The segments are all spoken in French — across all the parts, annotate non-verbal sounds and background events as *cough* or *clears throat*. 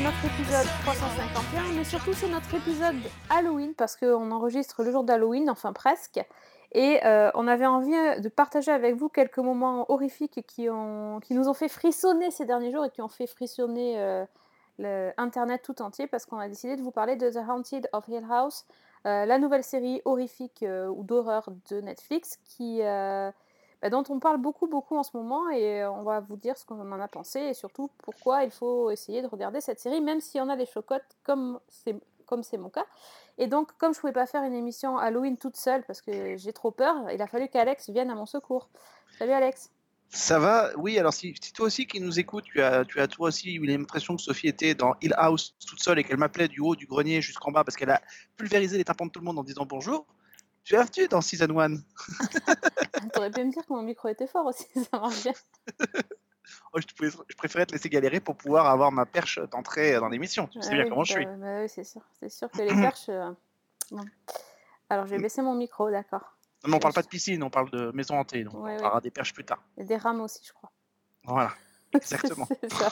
c'est notre épisode 351, mais surtout c'est notre épisode Halloween parce qu'on enregistre le jour d'Halloween, enfin presque, et euh, on avait envie de partager avec vous quelques moments horrifiques qui, ont, qui nous ont fait frissonner ces derniers jours et qui ont fait frissonner euh, Internet tout entier parce qu'on a décidé de vous parler de The Haunted of Hill House, euh, la nouvelle série horrifique euh, ou d'horreur de Netflix qui... bah, dont on parle beaucoup beaucoup en ce moment et euh, on va vous dire ce qu'on en a pensé et surtout pourquoi il faut essayer de regarder cette série même s'il y en a des chocottes comme c'est comme c'est mon cas. Et donc comme je pouvais pas faire une émission Halloween toute seule parce que j'ai trop peur, il a fallu qu'Alex vienne à mon secours. Salut Alex. Ça va? Oui, alors si, si toi aussi qui nous écoutes, tu as, tu as toi aussi eu l'impression que Sophie était dans Hill House toute seule et qu'elle m'appelait du haut du grenier jusqu'en bas parce qu'elle a pulvérisé les tympans de tout le monde en disant bonjour. Tu dans Season 1 *laughs* T'aurais pu me dire que mon micro était fort aussi, *laughs* ça marche bien. oh, je, te pouvais- je préférais te laisser galérer pour pouvoir avoir ma perche d'entrée dans l'émission. Tu sais bien comment je bah, suis. bah oui, c'est sûr, c'est sûr que les *clears throat* perches. euh, bon. Alors je vais baisser mon micro, d'accord. Non, mais on parle pas de piscine, on parle de maison hantée. Donc Ouais, on ouais. parlera des perches plus tard. Et des rames aussi, je crois. Voilà. *laughs* Exactement. Ça.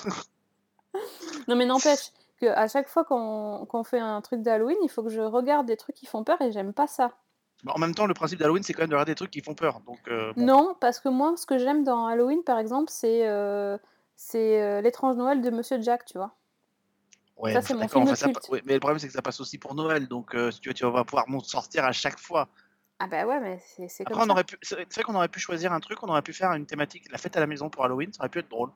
non mais n'empêche que à chaque fois qu'on qu'on fait un truc d'Halloween, il faut que je regarde des trucs qui font peur et j'aime pas ça. Bon, en même temps, le principe d'Halloween, c'est quand même de regarder des trucs qui font peur. Donc, euh, bon. Non, parce que moi, ce que j'aime dans Halloween, par exemple, c'est euh, c'est euh, l'étrange Noël de Monsieur Jack, tu vois. Ouais, Ça, c'est mon film ça ouais, mais le problème, c'est que ça passe aussi pour Noël. Donc, si tu veux, tu vas pouvoir m'en sortir à chaque fois. Ah bah ouais, mais c'est comme on ça. aurait pu, c'est vrai qu'on aurait pu choisir un truc, on aurait pu faire une thématique, la fête à la maison pour Halloween, ça aurait pu être drôle.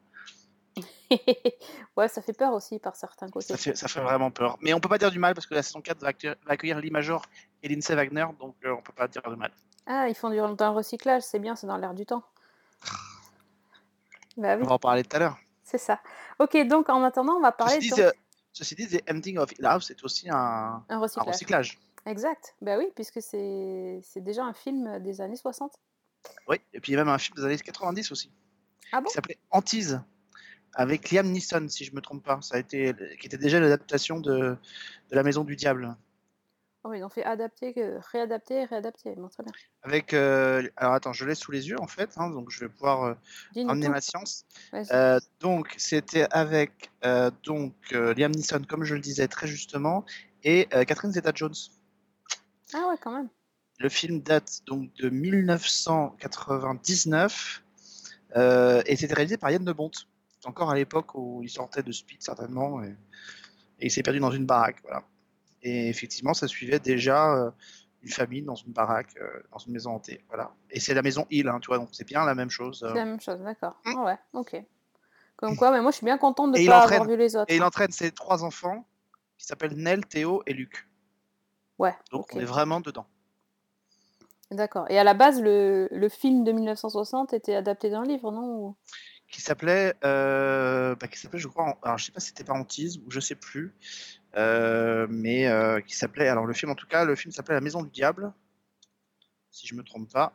*laughs* ouais, ça fait peur aussi par certains côtés. Ça fait, ça fait vraiment peur. Mais on peut pas dire du mal parce que la saison 4 va accueillir, Lee Major et Lindsay Wagner, donc euh, on peut pas dire du mal. Ah, ils font du le recyclage, c'est bien, c'est dans l'air du temps. *laughs* Bah oui, On va en parler tout à l'heure. c'est ça. Ok, donc en attendant, on va parler Ceci, de dit, euh, ceci dit, The Ending of Hill House, c'est aussi un, un un recyclage. Exact, bah oui, puisque c'est c'est déjà un film des années 60. Oui, et puis il y a même un film des années 90 aussi, Ah bon? Qui s'appelait Antise, avec Liam Neeson, si je me trompe pas. Ça a été, qui était déjà l'adaptation de, de La Maison du Diable. Oh, ils ont fait adapter, que- réadapter, réadapter. Bon, très bien. Avec, euh, alors attends, je l'ai sous les yeux en fait, hein, donc je vais pouvoir euh, amener ma science. Euh, donc, c'était avec euh, donc euh, Liam Neeson, comme je le disais très justement, et euh, Catherine Zeta-Jones. Ah ouais, quand même. Le film date donc de 1999 euh, et c'était réalisé par Yann de Bont. Encore à l'époque où il sortait de Speed certainement et, et il s'est perdu dans une baraque. Voilà. Et effectivement, ça suivait déjà euh, une famille dans une baraque, euh, dans une maison hantée. Voilà. Et c'est la maison Hill, hein, tu vois, donc c'est bien la même chose. euh. C'est la même chose, d'accord. Mm. Ah ouais, ok. Comme quoi, mais moi je suis bien contente de ne pas entraîne- avoir vu les autres. Et il entraîne ses trois enfants qui s'appellent Nell, Théo et Luc. Ouais, Donc on est vraiment dedans. D'accord. Et à la base, le, le film de 1960 était adapté d'un livre, non Qui s'appelait, euh, bah, qui s'appelait, je crois, alors je sais pas si c'était pas Antise ou je sais plus, euh, mais euh, qui s'appelait, alors le film en tout cas, le film s'appelait La Maison du Diable, si je me trompe pas.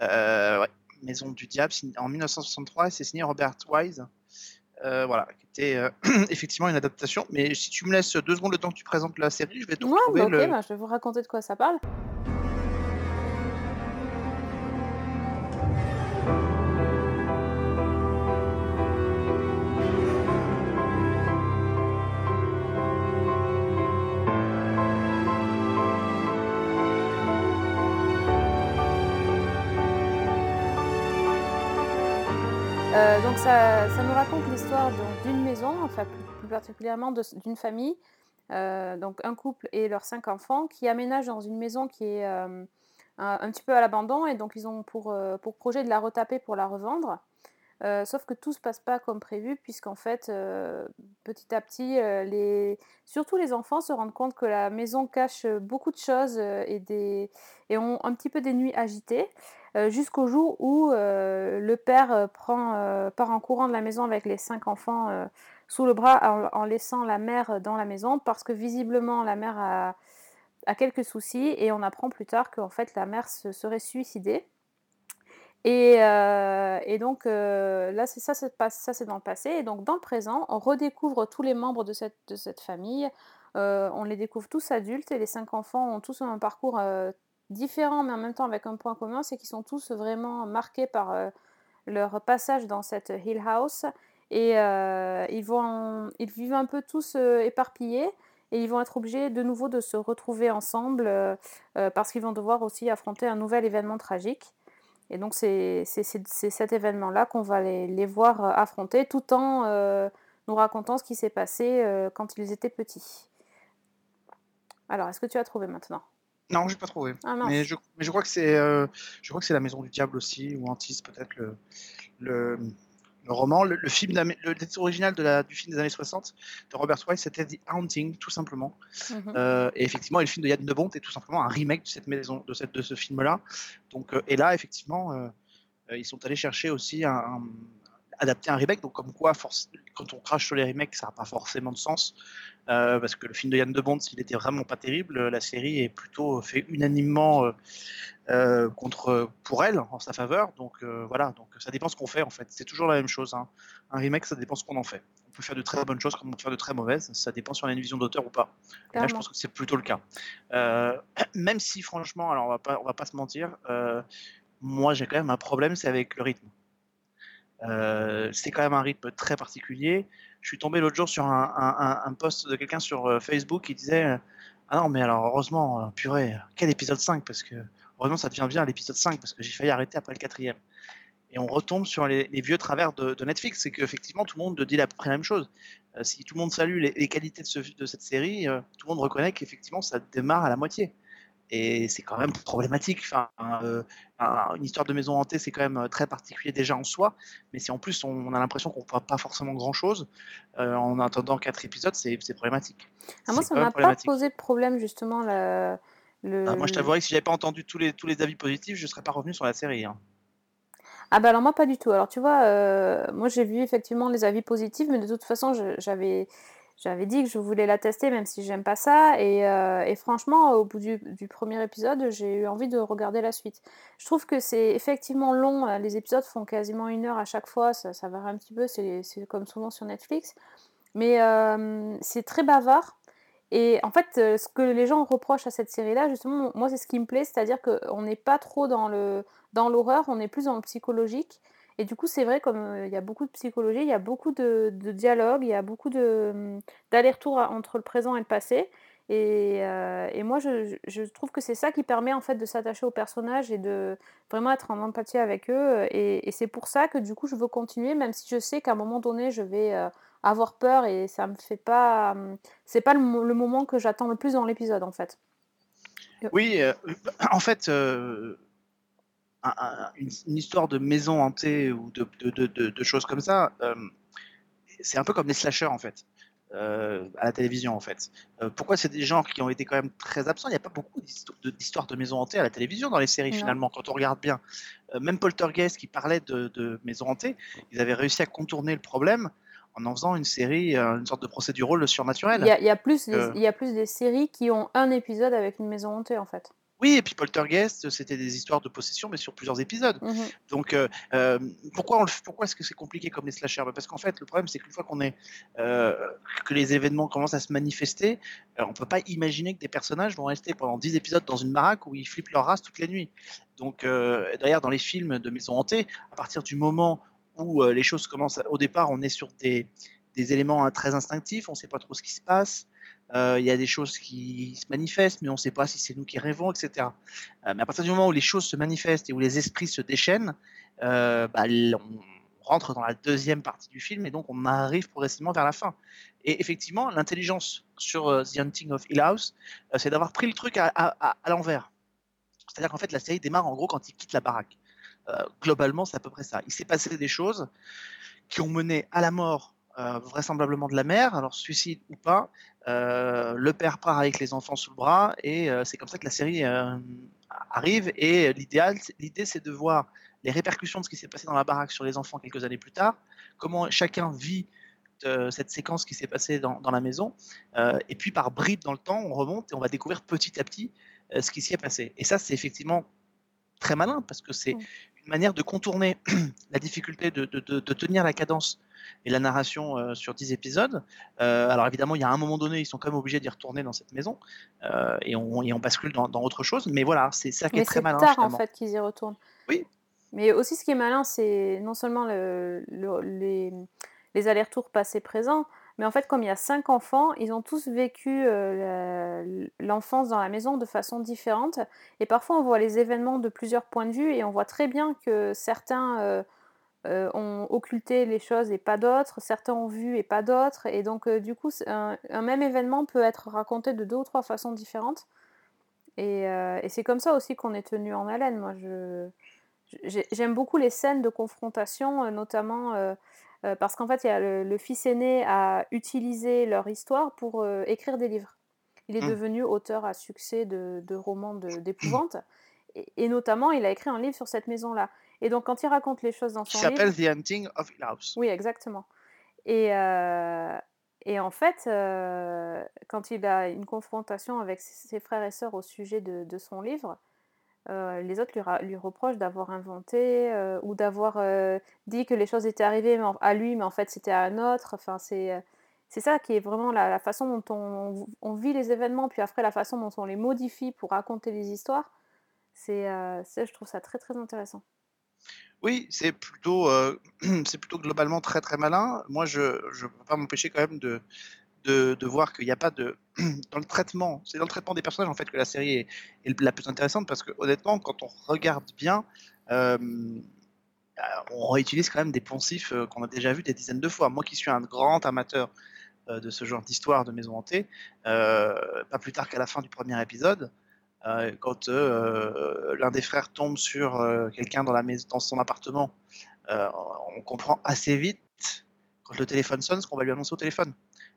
Ouais, Maison du Diable, en 1963, et c'est signé Robert Wise. Voilà, qui était *clears throat* effectivement une adaptation. Mais si tu me laisses deux secondes le temps que tu présentes la série, je vais te Ouais, retrouver bah, le. bah, je vais vous raconter de quoi ça parle. L'histoire d'une maison, enfin plus, particulièrement d'une famille, euh, donc un couple et leurs cinq enfants, qui aménagent dans une maison qui est euh, un, petit peu à l'abandon et donc ils ont pour, euh, pour projet de la retaper pour la revendre. Sauf que tout se passe pas comme prévu puisqu'en fait petit à petit surtout les enfants se rendent compte que la maison cache beaucoup de choses et ont un petit peu des nuits agitées jusqu'au jour où euh, le père euh, euh, part en courant de la maison avec les cinq enfants euh, sous le bras en, laissant la mère dans la maison parce que visiblement la mère a, quelques soucis et on apprend plus tard qu'en fait la mère se serait suicidée Et, euh, donc euh, là, c'est ça, ça c'est dans le passé. Et donc dans le présent, on redécouvre tous les membres de cette, famille. Euh, on les découvre tous adultes et les cinq enfants ont tous un parcours euh, différent, mais en même temps avec un point commun, c'est qu'ils sont tous vraiment marqués par euh, leur passage dans cette Hill House. Et euh, ils, vont, ils vivent un peu tous euh, éparpillés et ils vont être obligés de nouveau de se retrouver ensemble parce qu'ils vont devoir aussi affronter un nouvel événement tragique. Et donc c'est cet événement-là qu'on va les, les voir affronter tout en nous racontant ce qui s'est passé quand ils étaient petits. Alors, est-ce que tu as trouvé maintenant? Non, j'ai pas trouvé. Ah. Mais je, mais je crois que c'est, euh, je crois que c'est la Maison du Diable aussi, ou Antis peut-être le, le, le roman, le, le film, le titre original de la, du film des années 60 de Robert Wise, c'était The Haunting, tout simplement. Mhm. Euh, et effectivement, et le film de Yann de Bont est tout simplement un remake de cette maison, de cette, de ce film-là. Donc, euh, et là, effectivement, ils sont allés chercher aussi un, un- adapter un remake. Donc, comme quoi, quand on crache sur les remakes, ça n'a pas forcément de sens. Euh, parce que le film de Yann de Bont, il était vraiment pas terrible. La série est plutôt fait unanimement euh, euh, contre pour elle en sa faveur. Donc euh, voilà, donc ça dépend ce qu'on fait en fait. C'est toujours la même chose. hein. Un remake, ça dépend ce qu'on en fait. On peut faire de très bonnes choses comme on peut faire de très mauvaises. Ça dépend si on a une vision d'auteur ou pas. Et là, je pense que c'est plutôt le cas. *clears throat* Même si franchement, alors on va pas, on va pas se mentir, moi j'ai quand même un problème, c'est avec le rythme. Euh, c'est quand même un rythme très particulier. Je suis tombé l'autre jour sur un, post de quelqu'un sur euh, Facebook qui disait euh, Ah non, mais alors heureusement, purée, quel épisode 5 Parce que heureusement, ça devient bien l'épisode 5 parce que j'ai failli arrêter après le quatrième. Et on retombe sur les, vieux travers de, Netflix. C'est qu'effectivement, tout le monde dit à peu près la même chose. Si tout le monde salue les, qualités de, ce- de cette série, tout le monde reconnaît qu'effectivement, ça démarre à la moitié. Et c'est quand même problématique. Enfin, euh, un- une histoire de maison hantée, c'est quand même euh, très particulier déjà en soi. Mais si en plus on a l'impression qu'on ne voit pas forcément grand chose euh, en attendant quatre épisodes, c'est problématique. Ah, moi, ça m'a pas posé de problème, justement, le... Ah, moi, je t'avouerai que si j'avais pas entendu tous les, tous les avis positifs, je serais pas revenu sur la série. hein. Ah bah alors moi pas du tout. Alors tu vois, euh, moi j'ai vu effectivement les avis positifs, mais de toute façon j'avais j'avais dit que je voulais la tester même si j'aime pas ça. Et, euh, franchement, au bout du, premier épisode, j'ai eu envie de regarder la suite. Je trouve que c'est effectivement long. euh, Les épisodes font quasiment une heure à chaque fois. Ça, ça varie un petit peu. C'est c'est comme souvent sur Netflix. Mais euh, c'est très bavard. Et en fait, ce que les gens reprochent à cette série-là, justement, moi, c'est ce qui me plaît, c'est-à-dire qu'on n'est pas trop dans dans l'horreur, on est plus dans le psychologique. Et du coup, c'est vrai, comme euh, il y a beaucoup de psychologie, il y a beaucoup de, de dialogues, il y a beaucoup hum, d'allers-retours à- entre le présent et le passé. Et, euh, et moi, je, je- trouve que c'est ça qui permet en fait de s'attacher aux personnages et de vraiment être en empathie avec eux. Et, et c'est pour ça que du coup, je veux continuer, même si je sais qu'à un moment donné, je vais euh, avoir peur et ça me fait pas. hum, C'est pas le, le moment que j'attends le plus dans l'épisode en fait. Oui, en fait, un- un- une, une histoire de maison hantée ou de, de, de, de- de choses comme ça, euh, c'est un peu comme les slashers en fait. euh, à la télévision en fait. Euh, pourquoi c'est des genres qui ont été quand même très absents? Il n'y a pas beaucoup de- d'histoires de maisons hantées à la télévision dans les séries finalement, quand on regarde bien. Euh, même Poltergeist qui parlait de, de maisons hantées, ils avaient réussi à contourner le problème en en faisant une série, une sorte de procédural surnaturel. Il y a, il y a plus des, il y a plus des séries qui ont un épisode avec une maison hantée en fait. Oui, et puis Poltergeist, c'était des histoires de possession, mais sur plusieurs épisodes. Mhm. Donc, euh, euh, pourquoi, on le fait- pourquoi est-ce que c'est compliqué comme les slashers? Bah, Parce qu'en fait, le problème, c'est qu'une fois qu'on est, euh, que les événements commencent à se manifester, on peut pas imaginer que des personnages vont rester pendant 10 épisodes dans une baraque où ils flippent leur race toutes les nuits. Donc, euh, d'ailleurs, dans les films de maison hantée, à partir du moment où les choses commencent, au départ, on est sur des, des éléments hein, très instinctifs, on sait pas trop ce qui se passe. Euh, Il y a des choses qui se manifestent, mais on ne sait pas si c'est nous qui rêvons, etc. Euh, mais à partir du moment où les choses se manifestent et où les esprits se déchaînent, euh, bah, on rentre dans la deuxième partie du film et donc on arrive progressivement vers la fin. Et effectivement, l'intelligence sur The Hunting of Hill House, c'est d'avoir pris le truc à, l'envers. C'est-à-dire qu'en fait, la série démarre en gros quand il quitte la baraque. Globalement, c'est à peu près ça. Il s'est passé des choses qui ont mené à la mort, euh, vraisemblablement de la mère, alors suicide ou pas. Euh, le père part avec les enfants sous le bras et euh, c'est comme ça que la série arrive. Et l'idéal, l'idée, c'est de voir les répercussions de ce qui s'est passé dans la baraque sur les enfants quelques années plus tard, comment chacun vit cette séquence qui s'est passée dans, dans la maison, et puis par bribes dans le temps, on remonte et on va découvrir petit à petit ce qui s'y est passé. Et ça, c'est effectivement très malin parce que c'est Mm. Une manière de contourner *clears throat* la difficulté de, de- de- de tenir la cadence et la narration euh, sur 10 épisodes. Euh, alors évidemment, il y a un moment donné, ils sont quand même obligés d'y retourner dans cette maison euh, et, on, et on bascule dans, dans autre chose. Mais voilà, c'est ça qui Mais est très c'est malin tard en fait qu'ils y retournent. Oui. Mais aussi ce qui est malin, c'est non seulement le- le- les, les allers-retours passé-présent, mais en fait comme il y a cinq enfants, ils ont tous vécu euh, l'enfance dans la maison de façon différente. Et parfois on voit les événements de plusieurs points de vue et on voit très bien que certains euh, euh, ont occulté les choses et pas d'autres, certains ont vu et pas d'autres. Et donc du coup un, même événement peut être raconté de deux ou trois façons différentes. Et, c'est comme ça aussi qu'on est tenu en haleine. Moi, j'aime beaucoup les scènes de confrontation, notamment euh, parce qu'en fait, il y a le, le fils aîné a utilisé leur histoire pour euh, écrire des livres. Il est Mm. devenu auteur à succès de, de romans de- d'épouvante. Et, et notamment, il a écrit un livre sur cette maison-là. Et donc, quand il raconte les choses dans son livre... s'appelle The Hunting of Hill House. Oui, exactement. Et, euh, et en fait, euh, quand il a une confrontation avec ses ses frères et sœurs au sujet de, de son livre, euh, les autres lui, reprochent d'avoir inventé euh, ou d'avoir euh, dit que les choses étaient arrivées à lui, mais en fait c'était à un autre. Enfin, c'est, ça qui est vraiment la, façon dont on, vit les événements, puis après la façon dont on les modifie pour raconter les histoires. C'est, je trouve ça très très intéressant. Oui, c'est plutôt, *clears throat* plutôt globalement très très malin. Moi, je ne peux pas m'empêcher quand même de, de, voir qu'il n'y a pas de. *clears throat* Dans le traitement, c'est dans le traitement des personnages en fait que la série est, la plus intéressante parce que honnêtement, quand on regarde bien, euh, euh, on réutilise quand même des poncifs euh, qu'on a déjà vus des dizaines de fois. Moi qui suis un grand amateur euh, de ce genre d'histoire de maison hantée, pas plus tard qu'à la fin du premier épisode, quand l'un des frères tombe sur quelqu'un dans, dans son appartement, on comprend assez vite, quand le téléphone sonne, ce qu'on va lui annoncer au téléphone.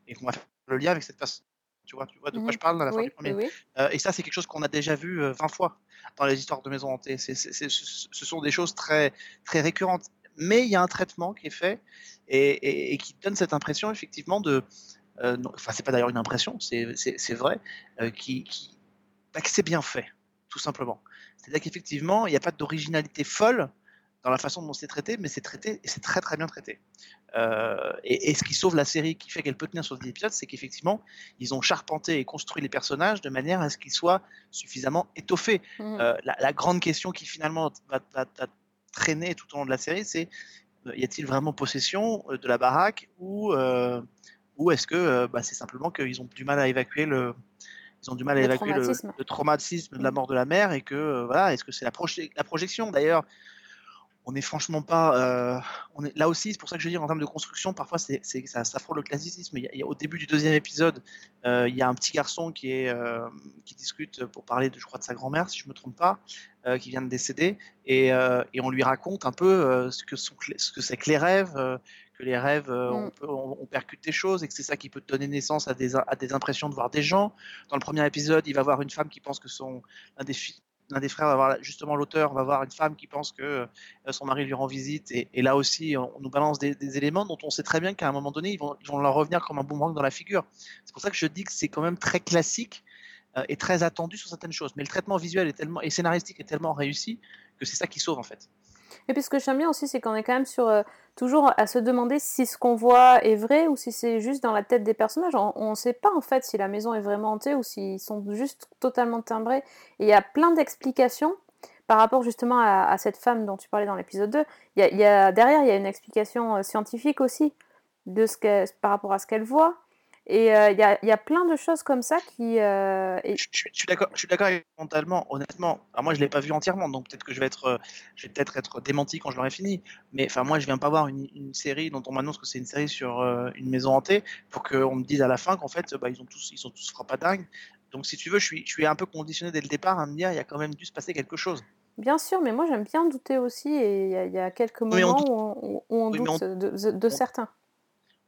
Et qu'on va faire le lien avec cette personne. Tu vois, tu vois de quoi Mhm. je parle à la fin Oui, du premier. oui. Euh, et ça, c'est quelque chose qu'on a déjà vu euh, 20 fois dans les histoires de maisons hantées. C'est- c'est- c'est- ce ce sont des choses très, très récurrentes. Mais il y a un traitement qui est fait et, et- et qui donne cette impression, effectivement, de. euh, non, enfin, c'est pas d'ailleurs une impression, c'est c'est- c'est vrai, euh, qui, qui- bah, que c'est bien fait, tout simplement. C'est-à-dire qu'effectivement, il n'y a pas d'originalité folle dans la façon dont c'est traité, mais c'est traité et c'est très très bien traité. Euh, et, et ce qui sauve la série, qui fait qu'elle peut tenir sur 10 épisodes, c'est qu'effectivement, ils ont charpenté et construit les personnages de manière à ce qu'ils soient suffisamment étoffés. Mhm. Euh, la, la grande question qui finalement va, va- va traîner tout au long de la série, c'est euh, y a-t-il vraiment possession de la baraque ou, euh, ou est-ce que bah, c'est simplement qu'ils ont du mal à évacuer le ils ont du mal à Le évacuer traumatisme. le traumatisme de la Mm. mort de la mère et que euh, voilà est-ce que c'est la, proje- la projection? D'ailleurs on n'est franchement pas. euh, on est, là aussi, c'est pour ça que je dis en termes de construction, parfois c'est, ça, ça frôle le classicisme. Il y a- au début du deuxième épisode, euh, il y a un petit garçon qui, est, euh, qui discute pour parler, de, je crois, de sa grand-mère, si je ne me trompe pas, qui vient de décéder, et, et on lui raconte un peu ce, que sont, clé- ce que c'est que les rêves, que les rêves, Mm. on, peut- on- on percute des choses, et que c'est ça qui peut donner naissance à des, à des impressions de voir des gens. Dans le premier épisode, il va voir une femme qui pense que son, un des filles l'un des frères va voir justement l'auteur va voir une femme qui pense que euh, son mari lui rend visite et, là aussi on, nous balance des, éléments dont on sait très bien qu'à un moment donné ils vont, ils vont leur revenir comme un boomerang dans la figure. C'est pour ça que je dis que c'est quand même très classique euh, et très attendu sur certaines choses. Mais le traitement visuel est tellement et scénaristique est tellement réussi que c'est ça qui sauve en fait. Et puis ce que j'aime bien aussi, c'est qu'on est quand même sur euh, toujours à se demander si ce qu'on voit est vrai ou si c'est juste dans la tête des personnages. On ne sait pas en fait si la maison est vraiment hantée ou s'ils sont juste totalement timbrés. Et il y a plein d'explications par rapport justement à, cette femme dont tu parlais dans l'épisode 2. Il y y a- derrière, il y a une explication euh, scientifique aussi de ce par rapport à ce qu'elle voit. Et euh, il y, a, il y a plein de choses comme ça qui... euh, et- Je, je- je suis d'accord, je suis d'accord avec mentalement, honnêtement. Alors moi, je l'ai pas vu entièrement, donc peut-être que je vais être, euh, je vais peut-être être démenti quand je l'aurai fini. Mais enfin, moi, je viens pas voir une, une série dont on m'annonce que c'est une série sur une maison hantée pour qu'on me dise à la fin qu'en fait, bah, ils ont tous, ils sont tous frappadingues. Donc, si tu veux, je suis, je suis un peu conditionné dès le départ à me dire, il y a quand même dû se passer quelque chose. Bien sûr, mais moi j'aime bien douter aussi, et il y, a- il y a quelques on moments où on, où on Oui, mais doute de, de- de on- certains.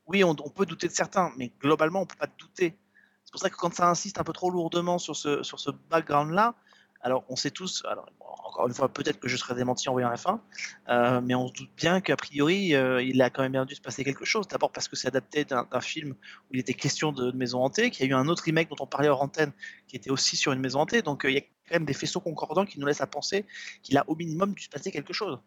Oui, on, peut douter de certains, mais globalement, on peut pas douter. C'est pour ça que quand ça insiste un peu trop lourdement sur ce, sur ce background-là, Alors, on sait tous, alors, encore une fois, peut-être que je serai démenti en voyant la fin, euh, mais on se doute bien qu'a priori, euh, il a quand même bien dû se passer quelque chose. D'abord parce que c'est adapté d'un film où il était question de, de maison hantée, qu'il y a eu un autre remake dont on parlait hors antenne, qui était aussi sur une maison hantée. Donc, euh, il y a quand même des faisceaux concordants qui nous laissent à penser qu'il a au minimum dû se passer quelque chose.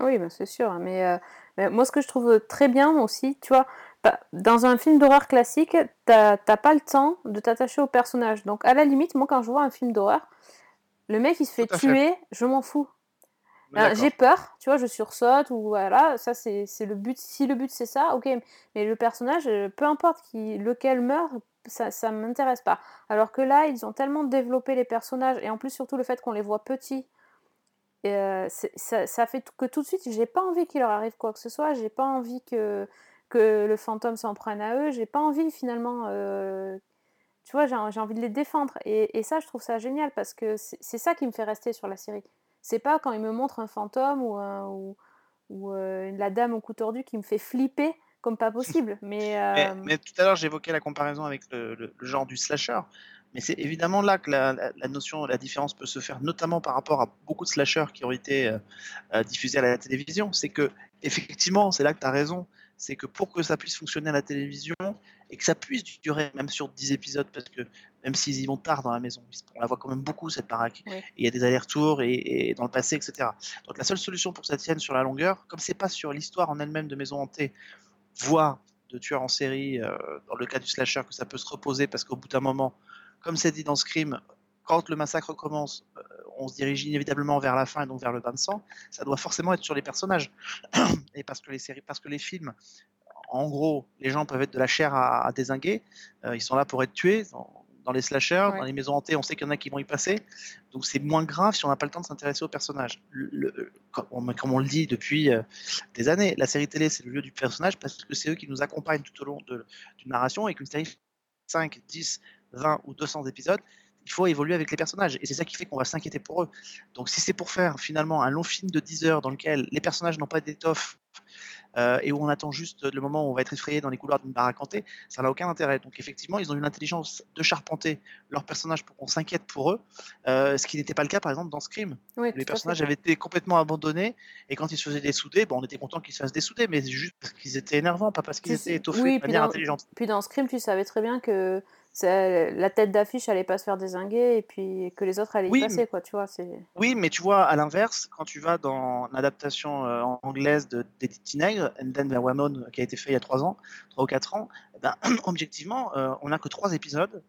Oui, ben, c'est sûr. Mais, euh, mais moi, ce que je trouve très bien aussi, tu vois, bah, dans un film d'horreur classique, t'as pas le temps de t'attacher au personnage. Donc, à la limite, moi, quand je vois un film d'horreur, le mec, il se fait tuer, je m'en fous. Ben, D'accord. j'ai peur, tu vois, je sursaute ou voilà, ça c'est le but. Si le but c'est ça, ok, mais le personnage, euh, peu importe qui, lequel meurt, ça, ça m'intéresse pas. Alors que là, ils ont tellement développé les personnages et en plus surtout le fait qu'on les voit petits, et, euh, ça, ça fait que tout de suite, j'ai pas envie qu'il leur arrive quoi que ce soit, j'ai pas envie que, que le fantôme s'en prenne à eux, j'ai pas envie finalement, euh, tu vois, j'ai envie de les défendre. Et, et ça, je trouve ça génial parce que c'est ça qui me fait rester sur la série. C'est pas quand il me montre un fantôme ou, un- ou, ou, euh, la dame au cou tordu qui me fait flipper comme pas possible. *laughs* Mais, Mais, euh, mais tout à l'heure, j'évoquais la comparaison avec le, le- le genre du slasher. Mais c'est évidemment là que la, la- la notion, la différence peut se faire, notamment par rapport à beaucoup de slashers qui ont été euh, euh, diffusés à la télévision. C'est que, effectivement, c'est là que tu as raison. C'est que pour que ça puisse fonctionner à la télévision et que ça puisse durer même sur 10 épisodes, parce que même s'ils y vont tard dans la maison, on la voit quand même beaucoup cette baraque. Oui. Il y a des allers-retours et, et dans le passé, etc. Donc la seule solution pour que ça tienne sur la longueur, comme c'est pas sur l'histoire en elle-même de Maison Hantée, voire de tueurs en série, euh, dans le cas du slasher, que ça peut se reposer parce qu'au bout d'un moment, comme c'est dit dans Scream, quand le massacre commence, euh, on se dirige inévitablement vers la fin et donc vers le bain de sang, ça doit forcément être sur les personnages. *clears throat* et parce que les séries, parce que les films, en gros, les gens peuvent être de la chair à, à désinguer, euh, ils sont là pour être tués. Dans, dans les slashers, Ouais. dans les maisons hantées, on sait qu'il y en a qui vont y passer. Donc c'est moins grave si on n'a pas le temps de s'intéresser aux personnages. Le- le- comme, on, comme on le dit depuis euh, des années, la série télé, c'est le lieu du personnage parce que c'est eux qui nous accompagnent tout au long de, d'une narration et qu'une série 5, 10, 20 ou 200 épisodes, il faut évoluer avec les personnages. Et c'est ça qui fait qu'on va s'inquiéter pour eux. Donc si c'est pour faire finalement un long film de 10 heures dans lequel les personnages n'ont pas d'étoffe euh, et où on attend juste le moment où on va être effrayé dans les couloirs d'une baraque hantée, ça n'a aucun intérêt. Donc effectivement, ils ont eu l'intelligence de charpenter leurs personnages pour qu'on s'inquiète pour eux, euh, ce qui n'était pas le cas par exemple dans Scream. oui, Les personnages avaient été complètement abandonnés et quand ils se faisaient dessouder, bon, on était content qu'ils se fassent dessouder, mais juste parce qu'ils étaient énervants, pas parce qu'ils étaient étoffés oui, de manière dans- intelligente. Puis dans Scream, tu savais très bien que la tête d'affiche allait pas se faire désinguer et puis que les autres allaient Oui, y passer, quoi, tu vois. C'est... Oui, mais tu vois, à l'inverse, quand tu vas dans l'adaptation euh, anglaise de d'Edith Tinegre, And Then There Were None, qui a été fait il y a trois ans, trois ou quatre ans, eh ben, *clears throat* objectivement, euh, on n'a que trois épisodes.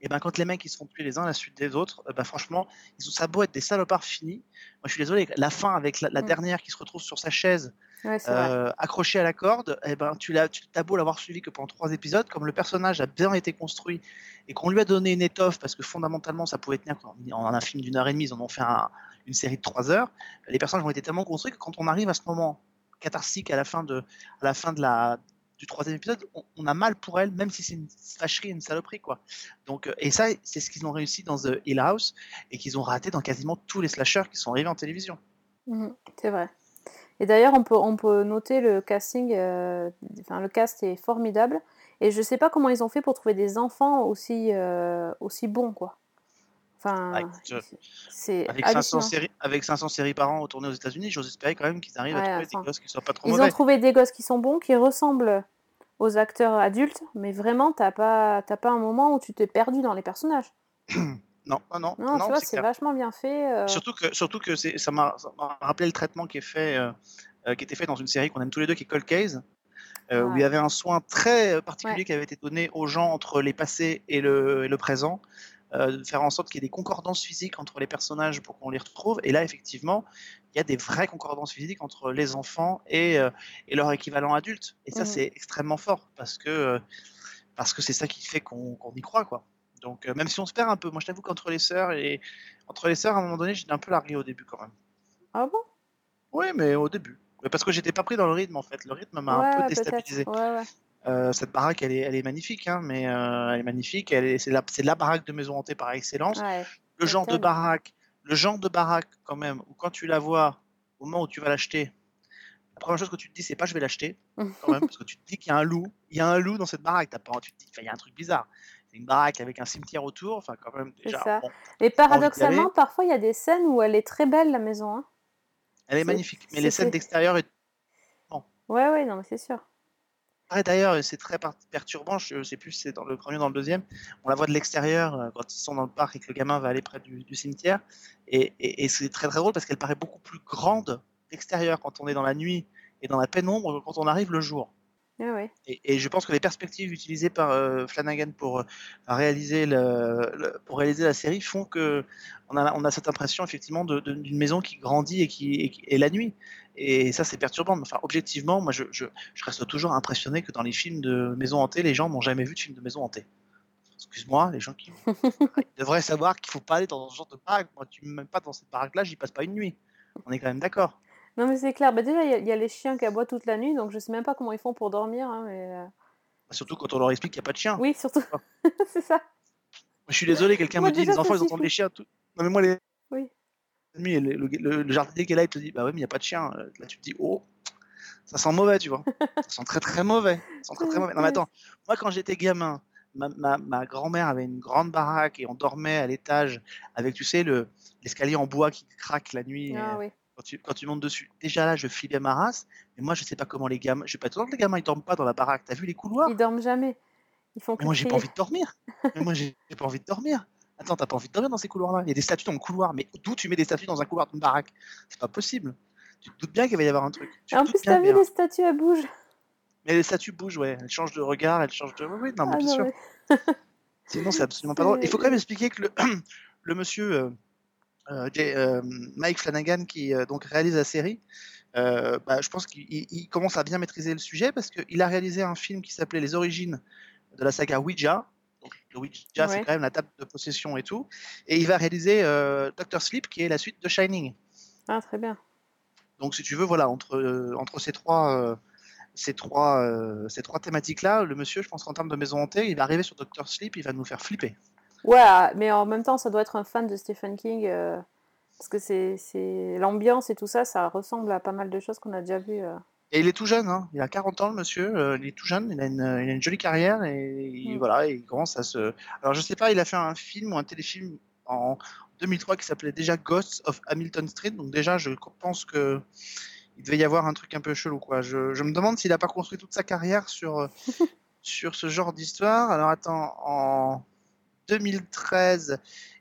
Et ben, quand les mecs ils se font tuer les uns à la suite des autres, eh ben, franchement, ils ont ça beau être des salopards finis. Moi, je suis désolé, la fin avec la, la Mm. dernière qui se retrouve sur sa chaise, Ouais, euh, accrochée à la corde, eh ben, tu l'as, tu as beau l'avoir suivi que pendant trois épisodes, comme le personnage a bien été construit et qu'on lui a donné une étoffe parce que fondamentalement ça pouvait tenir en, en un film d'une heure et demie, ils en ont fait un- une série de trois heures. Les personnages ont été tellement construits que quand on arrive à ce moment catharsique à la fin de, à la fin de la du troisième épisode, on, a mal pour elle, même si c'est une fâcherie, une saloperie, quoi. Donc, euh, et ça, c'est ce qu'ils ont réussi dans The Hill House et qu'ils ont raté dans quasiment tous les slashers qui sont arrivés en télévision. Mhm, c'est vrai. Et d'ailleurs, on peut, on peut noter le casting, euh, le cast est formidable. Et je sais pas comment ils ont fait pour trouver des enfants aussi, euh, aussi bons, quoi. Enfin, Avec 500, hallucinant. séries, avec 500 séries par an tournées aux États-Unis, j'ose espérer quand même qu'ils arrivent Ouais, à trouver enfin, des gosses qui soient pas trop Ils ont mauvais. trouvé des gosses qui sont bons, qui ressemblent aux acteurs adultes, mais vraiment, t'as pas, pas un moment où tu t'es perdu dans les personnages. *clears throat* Non, non, non, Non, tu non, vois, c'est vachement bien fait. euh, Surtout que, surtout que ça m'a rappelé le traitement qui est fait, euh, euh, qui était fait dans une série qu'on aime tous les deux, qui est Cold Case, euh, où il y avait un soin très particulier Ouais. qui avait été donné aux gens entre les passés et le, et le présent, de faire en sorte qu'il y ait des concordances physiques entre les personnages pour qu'on les retrouve. Et là, effectivement, il y a des vraies concordances physiques entre les enfants et, euh, et leur équivalent adulte. Et ça, Mhm. c'est extrêmement fort parce que euh, parce que c'est ça qui fait qu'on y croit, quoi. Donc, euh, même si on se perd un peu, moi je t'avoue qu'entre les sœurs et entre les sœurs, à un moment donné, j'étais un peu largué au début quand même. Ah bon? Oui, mais au début. Parce que j'étais pas pris dans le rythme en fait. Le rythme m'a un peu déstabilisé. Ouais, ouais. Euh, cette baraque, elle est, elle est magnifique, hein, mais euh, elle est magnifique. C'est la, c'est la baraque de maison hantée par excellence. Ouais, Le genre de baraque, le genre de baraque quand même, où quand tu la vois, au moment où tu vas l'acheter, la première chose que tu te dis, c'est pas je vais l'acheter, quand même, *laughs* parce que tu te dis qu'il y a un loup. Il y a un loup dans cette baraque. T'as pas, tu te dis, enfin, il y a un truc bizarre. une baraque avec un cimetière autour. Enfin, quand même, C'est déjà. ça. bon, Et paradoxalement, parfois, il y a des scènes où elle est très belle, la maison. hein. Elle est C'est- magnifique. Mais c'est les scènes d'extérieur, est- Ouais, ouais, non, mais c'est sûr. Pareil, d'ailleurs, c'est très perturbant. Je sais plus si c'est dans le premier ou dans le deuxième. On la voit de l'extérieur euh, quand ils sont dans le parc et que le gamin va aller près du, cimetière. Et, et- et c'est très très drôle parce qu'elle paraît beaucoup plus grande d'extérieur quand on est dans la nuit et dans la pénombre que quand on arrive le jour. Ouais. Et, et je pense que les perspectives utilisées par euh, Flanagan pour, euh, réaliser le, le- pour réaliser la série font que on a, on a cette impression effectivement d'une maison qui grandit et qui et, qui- et la nuit. Et ça c'est perturbant. Enfin, objectivement, moi je, je, je reste toujours impressionné que dans les films de maison hantée, les gens n'ont jamais vu de film de maison hantée. Excuse-moi, les gens qui *laughs* ils devraient savoir qu'il faut pas aller dans ce genre de baraque. Moi, tu me mets pas dans cette baraque-là, j'y passe pas une nuit. On est quand même d'accord. Non, mais c'est clair. Bah, déjà, il y, a- il y a les chiens qui aboient toute la nuit, donc je sais même pas comment ils font pour dormir. hein, mais, euh, Surtout quand on leur explique qu'il n'y a pas de chien. Oui, surtout. *laughs* c'est ça. Je suis désolé, quelqu'un me dit les enfants ils entendent les chiens. Tout... Non mais moi les Oui. le, le- le- le jardinier qui est là il te dit bah ouais mais il n'y a pas de chien. Euh, Là tu te dis oh ça sent mauvais tu vois. *laughs* ça sent très très mauvais. Ça sent très très mauvais. Non mais attends, moi quand j'étais gamin, ma, ma, ma grand-mère avait une grande baraque et on dormait à l'étage avec tu sais le l'escalier en bois qui craque la nuit. Ah euh, oui. Quand tu, quand tu montes dessus. Déjà là, je filais ma race, mais moi, je sais pas comment les gamins. Je sais pas, toujours que les gamins, ils dorment pas dans la baraque. T'as vu les couloirs? Ils dorment jamais. Ils font Mais moi, j'ai pas envie de dormir. Mais moi, j'ai pas envie de dormir. Attends, t'as pas envie de dormir dans ces couloirs-là? Il y a des statues dans le couloir, mais d'où tu mets des statues dans un couloir d'une baraque? C'est pas possible. Tu te doutes bien qu'il va y avoir un truc. Tu En plus, t'as vu, les statues, elles bougent. Mais les statues bougent, ouais. Elles changent de regard, elles changent de. Oui, oui, non, mais Ah bien non, sûr. mais- Sinon, c'est absolument pas *laughs* drôle. Il faut quand même expliquer que le, *clears throat* le monsieur euh, Mike Flanagan, qui euh, donc réalise la série, euh, bah, je pense qu'il il- il commence à bien maîtriser le sujet parce qu'il a réalisé un film qui s'appelait Les origines de la saga Ouija. Donc, le Ouija, c'est quand même la table de possession et tout. Et il va réaliser euh, Doctor Sleep, qui est la suite de Shining. Ah, très bien. Donc, si tu veux, voilà, entre, euh, entre ces trois, euh, ces trois, euh, ces trois thématiques-là, le monsieur, je pense qu'en termes de maison hantée, il va arriver sur Doctor Sleep, il va nous faire flipper. Ouais, mais en même temps, ça doit être un fan de Stephen King. euh, parce que c'est l'ambiance et tout ça, ça ressemble à pas mal de choses qu'on a déjà vues. euh. Et il est tout jeune, hein. il a 40 ans le monsieur, euh, il est tout jeune, il a une, il a une jolie carrière et il, Mm. voilà, il commence à se... Alors je sais pas, il a fait un film ou un téléfilm en 2003 qui s'appelait déjà Ghosts of Hamilton Street, donc déjà je pense que il devait y avoir un truc un peu chelou quoi. Je, je me demande s'il a pas construit toute sa carrière sur, *laughs* sur ce genre d'histoire. Alors attends, en 2013,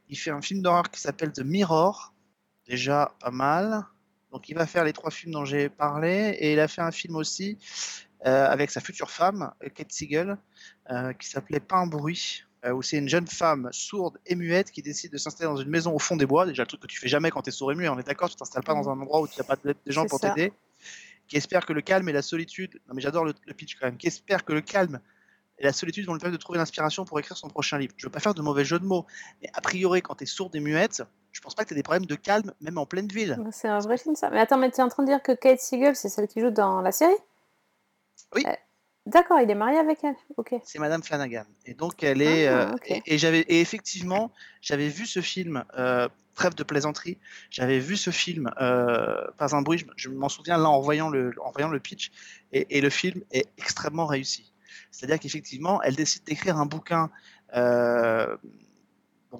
il fait un film d'horreur qui s'appelle The Mirror, déjà pas mal. Donc il va faire les trois films dont j'ai parlé et il a fait un film aussi euh, avec sa future femme, Kate Siegel, euh, qui s'appelait Pas un bruit, euh, où c'est une jeune femme sourde et muette qui décide de s'installer dans une maison au fond des bois, déjà le truc que tu fais jamais quand tu es sourd et muet, on est d'accord, tu t'installes pas dans un endroit où tu n'as pas de, des gens pour t'aider, qui espère que le calme et la solitude, non mais j'adore le, le pitch quand même, qui espère que le calme et la solitude vont lui permettre de trouver l'inspiration pour écrire son prochain livre. Je veux pas faire de mauvais jeu de mots, mais a priori quand tu es sourde et muette, je pense pas que tu aies des problèmes de calme même en pleine ville. C'est un vrai film, ça. Mais attends, mais tu es en train de dire que Kate Siegel, c'est celle qui joue dans la série? Oui. Euh, D'accord, il est marié avec elle. Ok. c'est Madame Flanagan. Et donc elle est. Ah, euh, et, et j'avais et effectivement, j'avais vu ce film. euh, Trêve de plaisanterie. J'avais vu ce film. euh, pas un bruit. Je, je m'en souviens là en voyant le en voyant le pitch. Et, et le film est extrêmement réussi. C'est-à-dire qu'effectivement, elle décide d'écrire un bouquin. euh,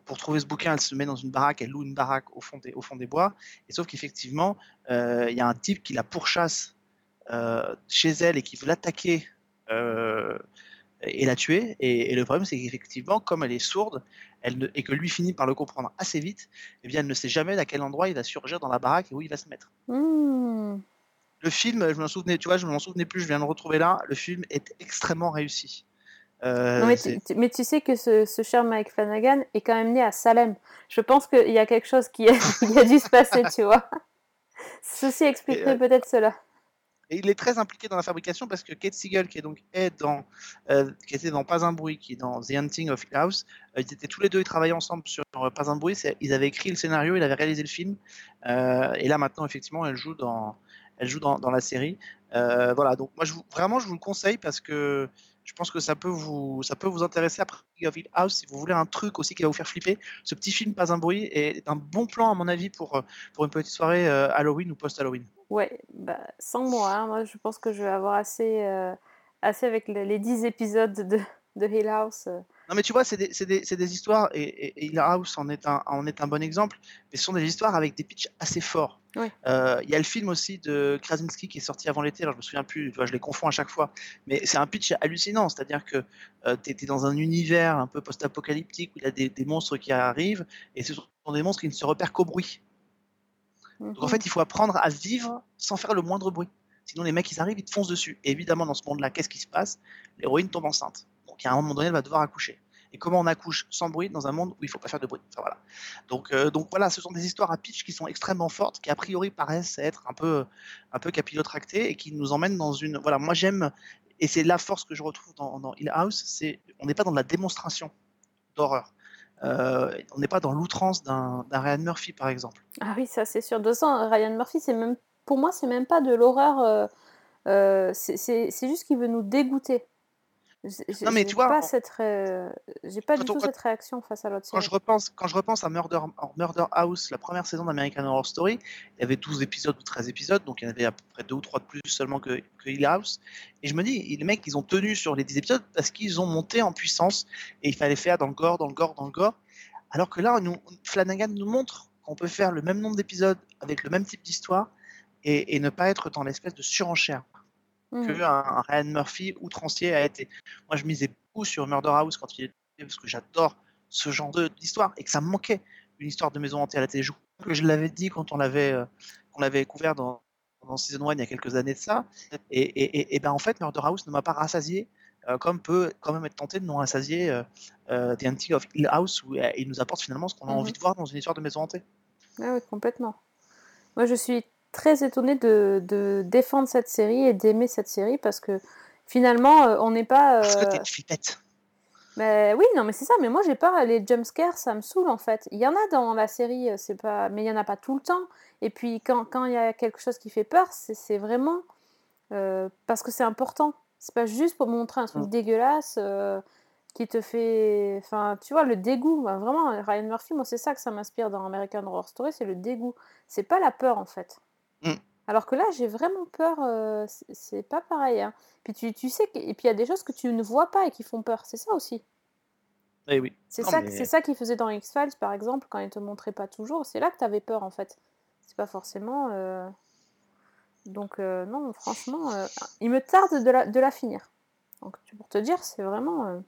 pour trouver ce bouquin, elle se met dans une baraque, elle loue une baraque au fond des, bois. Et sauf qu'effectivement, euh, il y a un type qui la pourchasse euh, chez elle et qui veut l'attaquer et la tuer. Et, le problème, c'est qu'effectivement, comme elle est sourde et que lui finit par le comprendre assez vite, eh bien, elle ne sait jamais à quel endroit il va surgir dans la baraque et où il va se mettre. Hmm. Le film, je m'en souvenais, tu vois, je m'en souvenais plus, je viens de le retrouver là. Le film est extrêmement réussi. Euh, Non, mais, tu, tu- mais tu sais que ce, ce cher Mike Flanagan est quand même né à Salem. Je pense qu'il y a quelque chose qui a, *laughs* qui a dû se passer, tu vois. Ceci expliquerait euh, peut-être cela. Et il est très impliqué dans la fabrication parce que Kate Siegel, qui est donc est dans, euh, qui était dans Pas un bruit, qui est dans The Hunting of Hill House, ils étaient tous les deux, ils travaillaient ensemble sur Pas un bruit. Ils avaient écrit le scénario, ils avaient réalisé le film. et là maintenant, effectivement, elle joue dans, elle joue dans, dans la série. Euh, voilà. Donc moi, je vous, vraiment, je vous le conseille parce que je pense que ça peut vous, ça peut vous intéresser après Hill House si vous voulez un truc aussi qui va vous faire flipper. Ce petit film Pas un bruit est un bon plan à mon avis pour pour une petite soirée euh, Halloween ou post-Halloween. Ouais, bah, sans moi, hein. moi je pense que je vais avoir assez, euh, assez avec les, les 10 épisodes de, de Hill House. Non, mais tu vois, c'est des, histoires, et, et, et Hill House en est, un, en est un bon exemple, mais ce sont des histoires avec des pitchs assez forts. Oui. Euh, Il y a le film aussi de Krasinski qui est sorti avant l'été, alors je me souviens plus, je les confonds à chaque fois, mais c'est un pitch hallucinant, c'est-à-dire que tu es, dans un univers un peu post-apocalyptique où il y a des, des monstres qui arrivent, et ce sont des monstres qui ne se repèrent qu'au bruit. Donc en Mhm. fait, il faut apprendre à vivre sans faire le moindre bruit. Sinon, les mecs, ils arrivent, ils te foncent dessus. Et évidemment, dans ce monde-là, qu'est-ce qui se passe? L'héroïne tombe enceinte. Donc, à un moment donné, elle va devoir accoucher. Et comment on accouche sans bruit dans un monde où il faut pas faire de bruit Enfin, voilà. Donc, euh, donc voilà, ce sont des histoires à pitch qui sont extrêmement fortes, qui a priori paraissent être un peu, un peu capillotractées et qui nous emmènent dans une. Voilà, moi j'aime, et c'est la force que je retrouve dans, dans Hill House, c'est on n'est pas dans la démonstration d'horreur. Euh, on n'est pas dans l'outrance d'un Ryan Murphy, par exemple. Ah oui, ça c'est sûr. De façon, Ryan Murphy, même, pour moi, c'est même pas de l'horreur. euh, euh, c'est juste qu'il veut nous dégoûter. Non, mais tu vois, pas en- cette, ré- j'ai pas du Quand tout cette réaction face à l'autre quand je repense, quand je repense à Murder, House, la première saison d'American Horror Story, il y avait 12 épisodes ou 13 épisodes, donc il y en avait à peu près 2 ou 3 de plus seulement que, que Hill House. Et je me dis, les mecs, ils ont tenu sur les 10 épisodes parce qu'ils ont monté en puissance et il fallait faire dans le gore, dans le gore, dans le gore. Alors que là, nous- Flanagan nous montre qu'on peut faire le même nombre d'épisodes avec le même type d'histoire et, et ne pas être dans l'espèce de surenchère Mhm. que un, un Ryan Murphy outrancier a été. Moi, je misais beaucoup sur Murder House quand il était parce que j'adore ce genre d'histoire et que ça me manquait une histoire de maison hantée à la télé. Je crois que je l'avais dit quand on l'avait euh, qu'on l'avait couvert dans, dans Season 1 il y a quelques années de ça. Et, et, et- et ben en fait, Murder House ne m'a pas rassasié. euh, comme peut quand même être tenté de nous rassasier euh, euh, The Hunting of Hill House où euh, il nous apporte finalement ce qu'on a Mhm. envie de voir dans une histoire de maison hantée. Ah oui, complètement. Moi, je suis très étonnée de, de défendre cette série et d'aimer cette série parce que finalement, euh, on n'est pas. Parce que euh, t'es une flippette. Mais oui, non, mais c'est ça. Mais moi, j'ai pas les jumpscares, ça me saoule en fait. Il y en a dans la série, euh, c'est pas, mais il y en a pas tout le temps. Et puis quand quand il y a quelque chose qui fait peur, c'est vraiment euh, parce que c'est important. C'est pas juste pour montrer un truc Mm. dégueulasse euh, qui te fait, enfin, tu vois, le dégoût. Vraiment, Ryan Murphy, moi, c'est ça que ça m'inspire dans American Horror Story, c'est le dégoût. C'est pas la peur en fait. Mm. Alors que là, j'ai vraiment peur. euh, c'est- c'est pas pareil. hein. Puis tu, tu sais que, et puis il y a des choses que tu ne vois pas et qui font peur. C'est ça aussi. Eh oui. C'est Non, ça, mais- c'est ça qu'ils faisaient dans X-Files, par exemple, quand ils te montraient pas toujours. C'est là que tu avais peur, en fait. C'est pas forcément. euh, Donc, euh, non, franchement, euh, il me tarde de la, de la finir. Donc, tu- pour te dire, c'est vraiment. euh,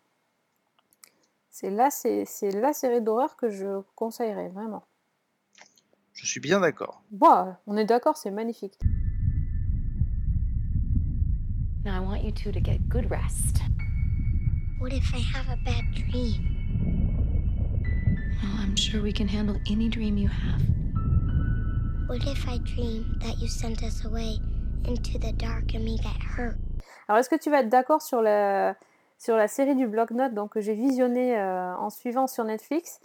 C'est là, c'est c'est la série d'horreur que je conseillerais, vraiment. Je suis bien d'accord. Bon, on est d'accord, c'est magnifique. Now I want you two to get good rest. What if I have a bad dream? Oh, I'm sure we can handle any dream you have. What if I dream that you sent us away into the dark and me get hurt? Alors, est-ce que tu vas être d'accord sur la, sur la série du bloc-notes donc, que j'ai visionnée euh, en suivant sur Netflix,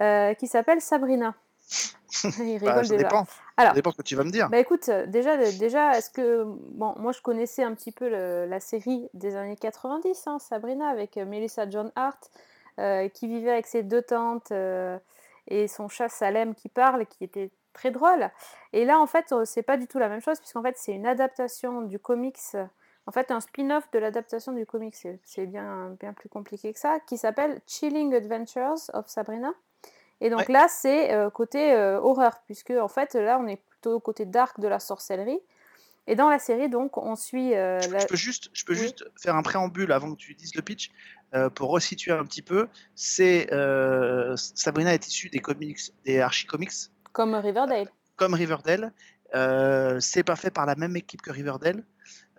euh, qui s'appelle Sabrina? *laughs* Il rigole Bah, ça déjà. dépend. Alors, Ça dépend ce que tu vas me dire. Bah écoute, euh, déjà, déjà est-ce que. Bon, moi je connaissais un petit peu le- la série des années 90, hein, Sabrina, avec euh, Melissa John Hart, euh, qui vivait avec ses deux tantes euh, et son chat Salem qui parle, qui était très drôle. Et là, en fait, c'est pas du tout la même chose, puisqu'en fait, c'est une adaptation du comics, en fait, un spin-off de l'adaptation du comics, c'est c'est bien, bien plus compliqué que ça, qui s'appelle Chilling Adventures of Sabrina. Et donc Ouais. là, c'est euh, côté euh, horreur, puisque en fait, là, on est plutôt au côté dark de la sorcellerie. Et dans la série, donc, on suit euh, Je, la- je peux juste, je peux Oui. juste faire un préambule avant que tu dises le pitch pour resituer un petit peu. C'est Sabrina est issue des comics, des Archie Comics, comme Riverdale. comme Riverdale. C'est pas fait par la même équipe que Riverdale,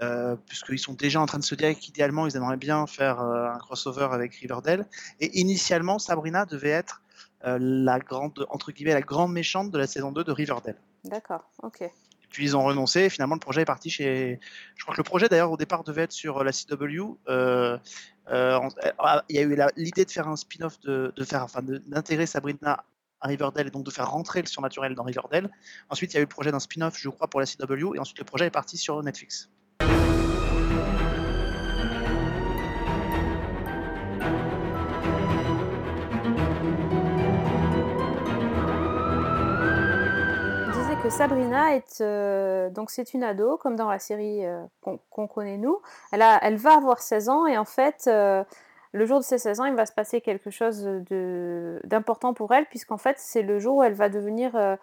euh, puisqu'ils sont déjà en train de se dire qu'idéalement ils aimeraient bien faire euh, un crossover avec Riverdale. Et initialement, Sabrina devait être la grande, entre guillemets, la grande méchante de la saison 2 de Riverdale. D'accord, ok. Puis ils ont renoncé et finalement le projet est parti chez. Je crois que le projet d'ailleurs au départ devait être sur la CW. Euh, euh, euh, il y a eu l'idée de faire un spin-off, de, de faire, enfin, d'intégrer Sabrina à Riverdale et donc de faire rentrer le surnaturel dans Riverdale. Ensuite il y a eu le projet d'un spin-off, je crois, pour la CW et ensuite le projet est parti sur Netflix. Sabrina est euh, donc c'est une ado comme dans la série euh, qu'on connaît nous. Elle a, elle va avoir 16 ans et en fait euh, le jour de ses 16 ans, il va se passer quelque chose d'important pour elle, puisqu'en fait, c'est le jour où elle va devenir,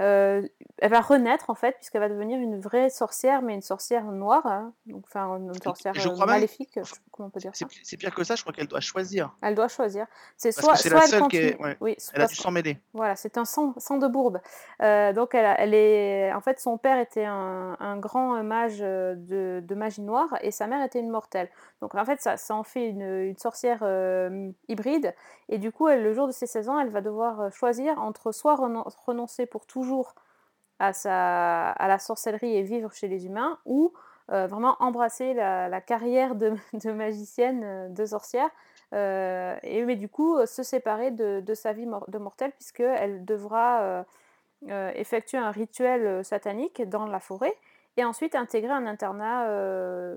euh, elle va renaître en fait, puisqu'elle va devenir une vraie sorcière, mais une sorcière noire, hein, donc enfin une sorcière je euh, crois maléfique, comment on peut dire ça. C'est pire que ça, je crois qu'elle doit choisir. Elle doit choisir. C'est soit, la elle seule qui est- continue, ouais. oui, Elle a du sang mêlé. voilà, c'est un sang, sang de bourbe. Euh, donc, elle, a- elle est, en fait, son père était un, un grand mage de, de magie noire et sa mère était une mortelle. Donc, en fait, ça, ça en fait une, une sorcière euh, hybride. Et du coup, elle, le jour de ses 16 ans, elle va devoir choisir entre soit renon- renoncer pour toujours à, la sorcellerie et vivre chez les humains ou euh, vraiment embrasser la, carrière *laughs* de, magicienne, euh, de sorcière. Euh, et mais du coup se séparer de, sa vie de mortelle puisqu'elle devra effectuer un rituel satanique dans la forêt et ensuite intégrer un internat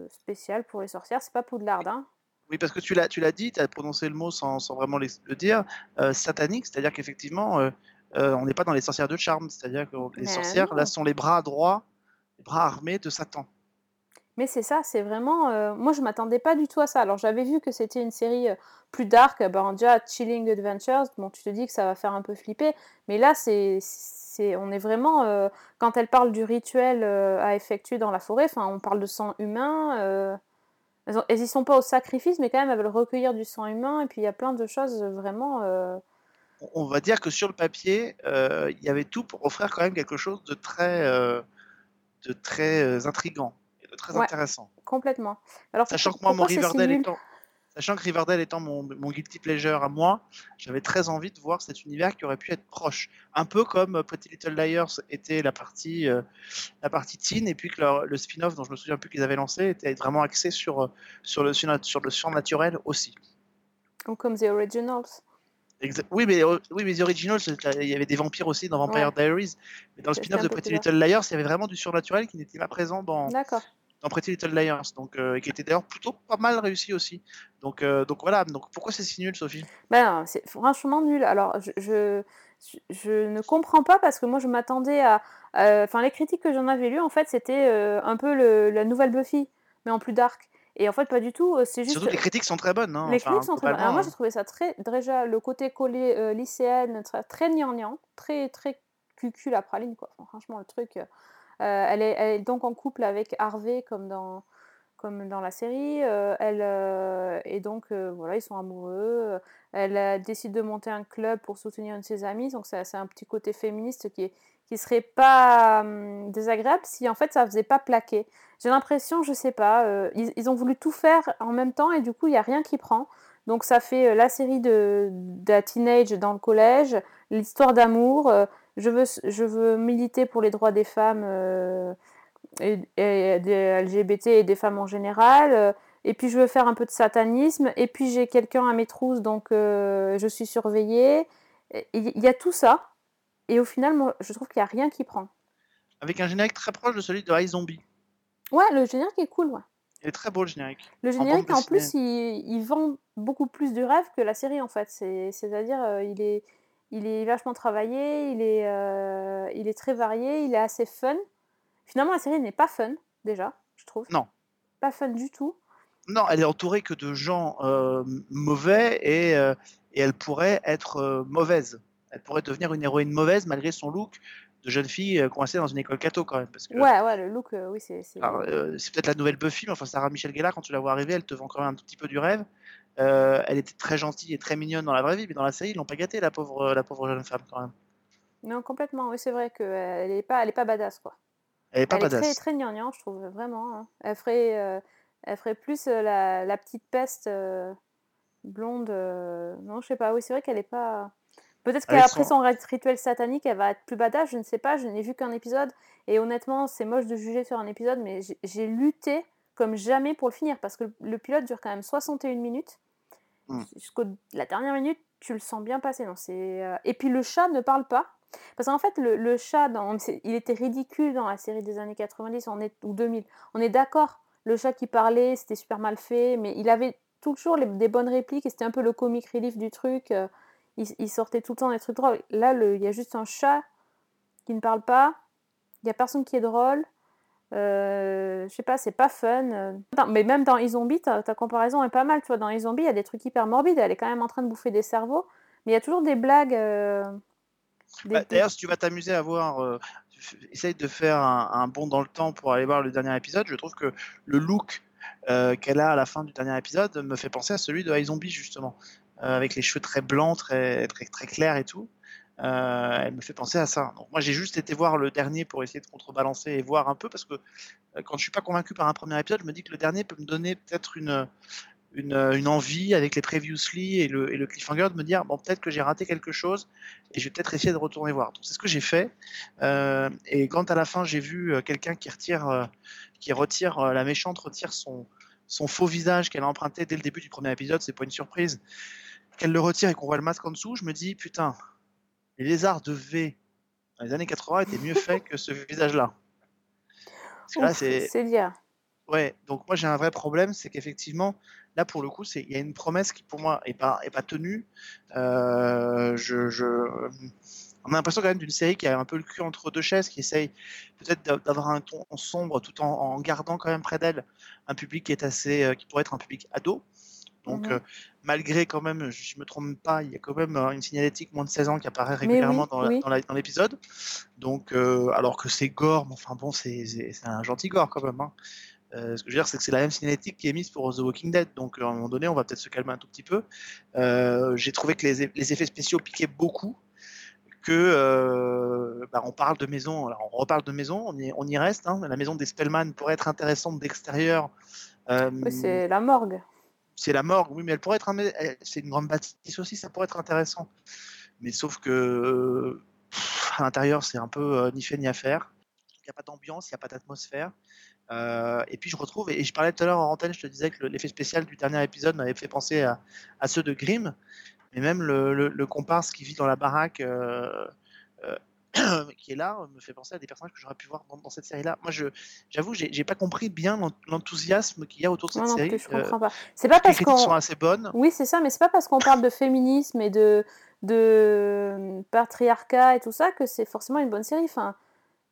spécial pour les sorcières. C'est pas Poudlard, hein Oui, parce que tu l'as, tu l'as dit, tu as prononcé le mot sans, vraiment le dire, satanique, c'est-à-dire qu'effectivement, euh, on n'est pas dans les sorcières de charme, c'est-à-dire que les Mais sorcières, non. là, sont les bras droits, les bras armés de Satan. Mais c'est ça, c'est vraiment. euh, moi, je m'attendais pas du tout à ça. Alors, j'avais vu que c'était une série euh, plus dark. Ben, déjà, Chilling Adventures, bon, tu te dis que ça va faire un peu flipper. Mais là, c'est. c'est on est vraiment. euh, quand elle parle du rituel à effectuer dans la forêt, enfin, on parle de sang humain. elles, ont- elles y sont pas au sacrifice, mais quand même, elles veulent recueillir du sang humain. Et puis, il y a plein de choses vraiment. On- va dire que sur le papier, euh, il y avait tout pour offrir quand même quelque chose de très, euh, de très euh, intrigant et de très Ouais. intéressant. complètement. Alors, Sachant que moi, mon Riverdale étant, sachant que Riverdale étant mon, mon guilty pleasure à moi, j'avais très envie de voir cet univers qui aurait pu être proche, un peu comme Pretty Little Liars était la partie, euh, la partie teen, et puis que leur- le spin-off dont je me souviens plus qu'ils avaient lancé était vraiment axé sur sur le sur le surnaturel aussi. Ou comme The Originals. Exa- oui, mais euh, oui, mais The Original, c'est- il y avait des vampires aussi dans Vampire Diaries, mais dans le spin-off de Pretty Little Liars, il y avait vraiment du surnaturel qui n'était pas présent dans Pretty Little Liars, donc euh, et qui était d'ailleurs plutôt pas mal réussi aussi. Donc euh, donc voilà, donc pourquoi c'est si nul, Sophie? Ben c'est franchement nul. Alors, je, je, je ne comprends pas parce que moi, je m'attendais à... euh, Enfin, les critiques que j'en avais lues, en fait, c'était un peu le- la nouvelle Buffy, mais en plus dark. Et en fait, pas du tout. euh, C'est juste... Surtout que les critiques sont très bonnes. Hein, Les enfin, critiques sont très bonnes. Alors moi, j'ai trouvé ça très... Déjà, le côté collé euh, lycéenne, très, très gnangnan, très, très cucu la praline, quoi. Enfin, franchement, le truc... euh, elle, est, elle est donc en couple avec Harvey, comme dans, comme dans la série. euh, elle, euh, et donc, euh, voilà, ils sont amoureux. Elle euh, décide de monter un club pour soutenir une de ses amies. Donc, c'est un petit côté féministe qui, est, qui serait pas hum, désagréable si, en fait, ça faisait pas plaquer. J'ai l'impression, je sais pas, euh, ils, ils ont voulu tout faire en même temps et du coup, il n'y a rien qui prend. Donc, ça fait euh, la série de, de teenage dans le collège, l'histoire d'amour. euh, je, veux, je veux militer pour les droits des femmes et, des LGBT et des femmes en général. et puis, je veux faire un peu de satanisme. Et puis, j'ai quelqu'un à mes trousses, donc je suis surveillée. Il y a tout ça. Et au final, moi, je trouve qu'il n'y a rien qui prend. Avec un générique très proche de celui de iZombie. Ouais, le générique est cool, ouais. Il est très beau le générique. Le générique, en, plus, il, il vend beaucoup plus du rêve que la série, en fait. C'est- C'est-à-dire, euh, il, est, il est vachement travaillé, il est, euh, il est très varié, il est assez fun. Finalement, la série n'est pas fun, déjà, je trouve. Non. Pas fun du tout. Non, elle est entourée que de gens euh, mauvais et, et elle pourrait être mauvaise. Elle pourrait devenir une héroïne mauvaise malgré son look de jeune fille euh, coincée dans une école catho quand même. Parce que, Ouais, ouais, le look, euh, oui, c'est. c'est- euh, c'est peut-être la nouvelle Buffy, mais enfin Sarah Michelle Gellar, quand tu la vois arriver, elle te vend quand même un tout petit peu du rêve. Euh, elle était très gentille et très mignonne dans la vraie vie, mais dans la série, ils l'ont pas gâtée, la pauvre, la pauvre jeune femme quand même. Non, complètement, oui, c'est vrai qu'elle n'est pas, elle est pas badass, quoi. Elle est pas elle est badass. très, très gnangnan, je trouve, vraiment. hein. Elle, ferait, elle ferait plus la, la petite peste blonde. Non, je sais pas, oui, c'est vrai qu'elle est pas. Peut-être qu'après son- son rit- rituel satanique, elle va être plus badass, je ne sais pas, je n'ai vu qu'un épisode. Et honnêtement, c'est moche de juger sur un épisode, mais j'ai- lutté comme jamais pour le finir, parce que le, pilote dure quand même 61 minutes. Mm. Jusqu'à la dernière minute, tu le sens bien passer. Non, euh, Et puis le chat ne parle pas. Parce qu'en fait, le, le chat, dans... il était ridicule dans la série des années 90 on est... ou 2000. On est d'accord, le chat qui parlait, c'était super mal fait, mais il avait toujours les- des bonnes répliques et c'était un peu le comic relief du truc. Il, il sortait tout le temps des trucs drôles. Là, il y a juste un chat qui ne parle pas, il n'y a personne qui est drôle. Euh, je sais pas, c'est pas fun. Mais même dans iZombie, ta, ta comparaison est pas mal. Tu vois, dans iZombie, il y a des trucs hyper morbides. Elle est quand même en train de bouffer des cerveaux. Mais il y a toujours des blagues. euh, des- Bah, des- D'ailleurs, si tu vas t'amuser à voir, euh, essaye de faire un, un bond dans le temps pour aller voir le dernier épisode. Je trouve que le look euh, qu'elle a à la fin du dernier épisode me fait penser à celui de iZombie justement, avec les cheveux très blancs, très très très clairs et tout. Euh, elle me fait penser à ça. Donc moi, j'ai juste été voir le dernier pour essayer de contrebalancer et voir un peu parce que euh, quand je suis pas convaincu par un premier épisode, je me dis que le dernier peut me donner peut-être une une, envie avec les previously et le, et le cliffhanger de me dire bon peut-être que j'ai raté quelque chose et je vais peut-être essayer de retourner voir. Donc c'est ce que j'ai fait. Euh, et quand à la fin j'ai vu euh, quelqu'un qui retire, euh, qui retire euh, la méchante retire son son faux visage qu'elle a emprunté dès le début du premier épisode, c'est pas une surprise. Qu'elle le retire et qu'on voit le masque en dessous, je me dis putain, les lézards de V dans les années 80 étaient mieux faits que ce visage-là. C'est dire. Ouais, donc moi j'ai un vrai problème, c'est qu'effectivement, là pour le coup, c'est il y a une promesse qui pour moi est pas est pas tenue. Euh, je, je, on a l'impression quand même d'une série qui a un peu le cul entre deux chaises, qui essaye peut-être d'a- d'avoir un ton sombre tout en, en gardant quand même près d'elle un public qui est assez, euh, qui pourrait être un public ado. Donc euh, malgré quand même, je me trompe pas, il y a quand même euh, une signalétique moins de 16 ans qui apparaît régulièrement oui, dans oui. l'épisode. Donc euh, alors que c'est gore, mais enfin bon, c'est un gentil gore quand même. hein. Euh, ce que je veux dire, c'est que c'est la même cinétique qui est mise pour The Walking Dead. Donc, à un moment donné, on va peut-être se calmer un tout petit peu. J'ai trouvé que les, les effets spéciaux piquaient beaucoup. Que euh, bah, on parle de maison, alors on reparle de maison, on y, on y reste. hein. La maison des Spellman pourrait être intéressante d'extérieur. Euh, Oui, c'est la morgue. C'est la morgue, oui, mais elle pourrait être un, c'est une grande bâtisse aussi, ça pourrait être intéressant. Mais sauf que à l'intérieur, c'est un peu euh, ni fait ni à faire. Il n'y a pas d'ambiance, il n'y a pas d'atmosphère. Euh, et puis je retrouve, et je parlais tout à l'heure en antenne, je te disais que le- l'effet spécial du dernier épisode m'avait fait penser à, ceux de Grimm, mais même le, comparse qui vit dans la baraque, euh, *coughs* qui est là, me fait penser à des personnages que j'aurais pu voir dans, dans cette série-là. Moi, je, j'avoue, j'ai, pas compris bien l'en- l'enthousiasme qu'il y a autour de cette Moi non série. plus, je Euh, comprends pas. C'est pas parce critiques sont qu'on. assez bonnes. Oui, c'est ça, mais c'est pas parce qu'on parle de féminisme et de, de patriarcat et tout ça que c'est forcément une bonne série. Enfin,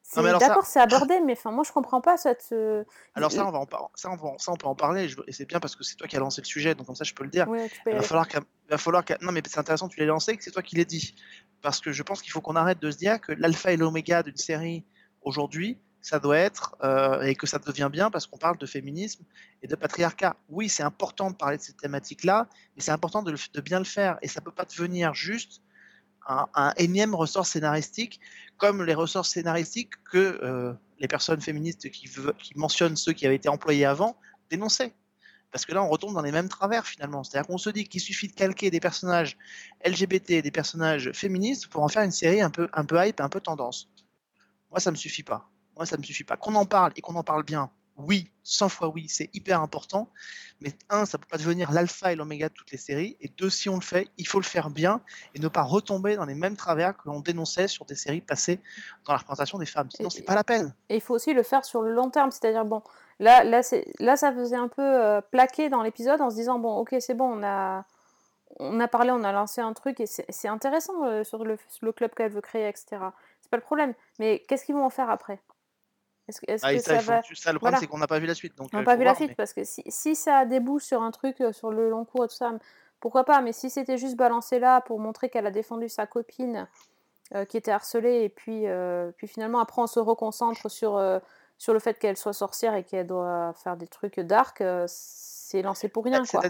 ça- d'accord, c'est abordé, mais enfin, moi je comprends pas cette. euh, Alors ça, on va en par- ça, on va ça, on peut en parler, je et c'est bien parce que c'est toi qui as lancé le sujet, donc comme ça, je peux le dire. Ouais, peux Il va falloir il va falloir non mais c'est intéressant tu l'aies lancé, que c'est toi qui l'aies dit, parce que je pense qu'il faut qu'on arrête de se dire que l'alpha et l'oméga d'une série aujourd'hui, ça doit être euh, et que ça devient bien parce qu'on parle de féminisme et de patriarcat. Oui, c'est important de parler de ces thématiques-là, mais c'est important de, bien le faire et ça peut pas devenir juste un, énième ressort scénaristique comme les ressorts scénaristiques que euh, les personnes féministes qui, qui mentionnent ceux qui avaient été employés avant dénonçaient. Parce que là, on retombe dans les mêmes travers finalement. C'est-à-dire qu'on se dit qu'il suffit de calquer des personnages LGBT, des personnages féministes pour en faire une série un peu, un peu hype, un peu tendance. Moi, ça me suffit pas. Moi, ça me suffit pas. Qu'on en parle et qu'on en parle bien, oui, 100 fois oui, c'est hyper important. Mais un, ça peut pas devenir l'alpha et l'oméga de toutes les séries. Et deux, si on le fait, il faut le faire bien et ne pas retomber dans les mêmes travers que l'on dénonçait sur des séries passées dans la représentation des femmes. Sinon, c'est pas la peine. Et il faut aussi le faire sur le long terme, c'est-à-dire, bon, là, là, ça faisait un peu euh, plaquer dans l'épisode en se disant, bon, ok, c'est bon, on a, on a parlé, on a lancé un truc, et c'est, c'est intéressant euh, sur le, le club qu'elle veut créer, etc. C'est pas le problème. Mais qu'est-ce qu'ils vont en faire après? Est-ce, Ah, et que ça, ça il faut- va... ça, le problème, voilà. c'est qu'on n'a pas vu la suite. Donc, On n'a euh, pas vu la suite, mais- parce que si, si ça débouche sur un truc euh, sur le long cours et tout ça, pourquoi pas Mais si c'était juste balancé là pour montrer qu'elle a défendu sa copine euh, qui était harcelée, et puis, euh, puis finalement après on se reconcentre sur, sur le fait qu'elle soit sorcière et qu'elle doit faire des trucs dark, c'est lancé pour rien, quoi.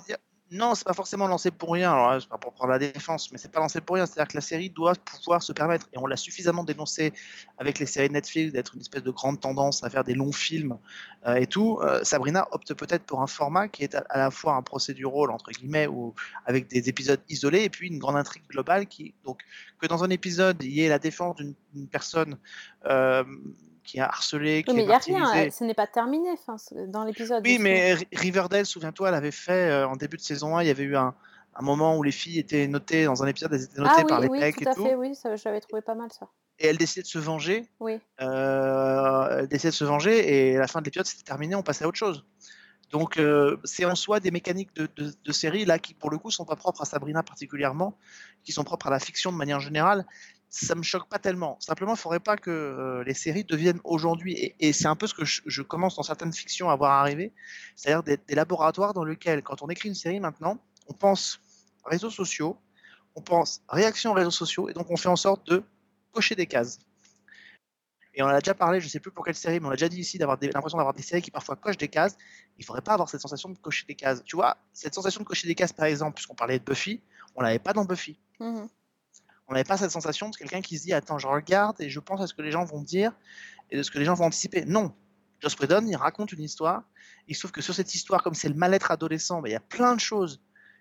Non, c'est pas forcément lancé pour rien. Alors, là, pas pour prendre la défense, mais c'est pas lancé pour rien. C'est-à-dire que la série doit pouvoir se permettre, et on l'a suffisamment dénoncé avec les séries Netflix, d'être une espèce de grande tendance à faire des longs films euh, et tout. Euh, Sabrina opte peut-être pour un format qui est à, la fois un procédural entre guillemets, ou avec des épisodes isolés, et puis une grande intrigue globale qui, donc, que dans un épisode il y ait la défense d'une d'une personne euh, qui est harcelée, qui Oui, mais est il n'y a rien, ce n'est pas terminé enfin, dans l'épisode. Oui, mais Ri- Riverdale, souviens-toi, elle avait fait euh, en début de saison 1, il y avait eu un, un moment où les filles étaient notées dans un épisode, elles étaient notées Ah par oui, les oui, pecs tout et à tout, fait, oui, j'avais trouvé pas mal ça. et elle décidait de se venger. Oui. euh, elle décidait de se venger et à la fin de l'épisode, c'était terminé, on passait à autre chose. Donc, euh, c'est en soi des mécaniques de, de, de série là qui, pour le coup, sont pas propres à Sabrina particulièrement, qui sont propres à la fiction de manière générale ça me choque pas tellement. Simplement, il faudrait pas que euh, les séries deviennent aujourd'hui, et, c'est un peu ce que je, commence dans certaines fictions à voir arriver, c'est-à-dire des, laboratoires dans lesquels, quand on écrit une série maintenant, on pense réseaux sociaux, on pense réaction aux réseaux sociaux, et donc on fait en sorte de cocher des cases. Et on en a déjà parlé, je sais plus pour quelle série, mais on a déjà dit ici d'avoir l'impression d'avoir des séries qui parfois cochent des cases. Il faudrait pas avoir cette sensation de cocher des cases. Tu vois, cette sensation de cocher des cases, par exemple, puisqu'on parlait de Buffy, on l'avait pas dans Buffy. Mhm. On n'avait pas cette sensation de quelqu'un qui se dit Attends, je regarde et je pense à ce que les gens vont dire et de ce que les gens vont anticiper. Non. Joss Whedon, il raconte une histoire. Il se que sur cette histoire, comme c'est le mal-être adolescent, ben, il y a plein de choses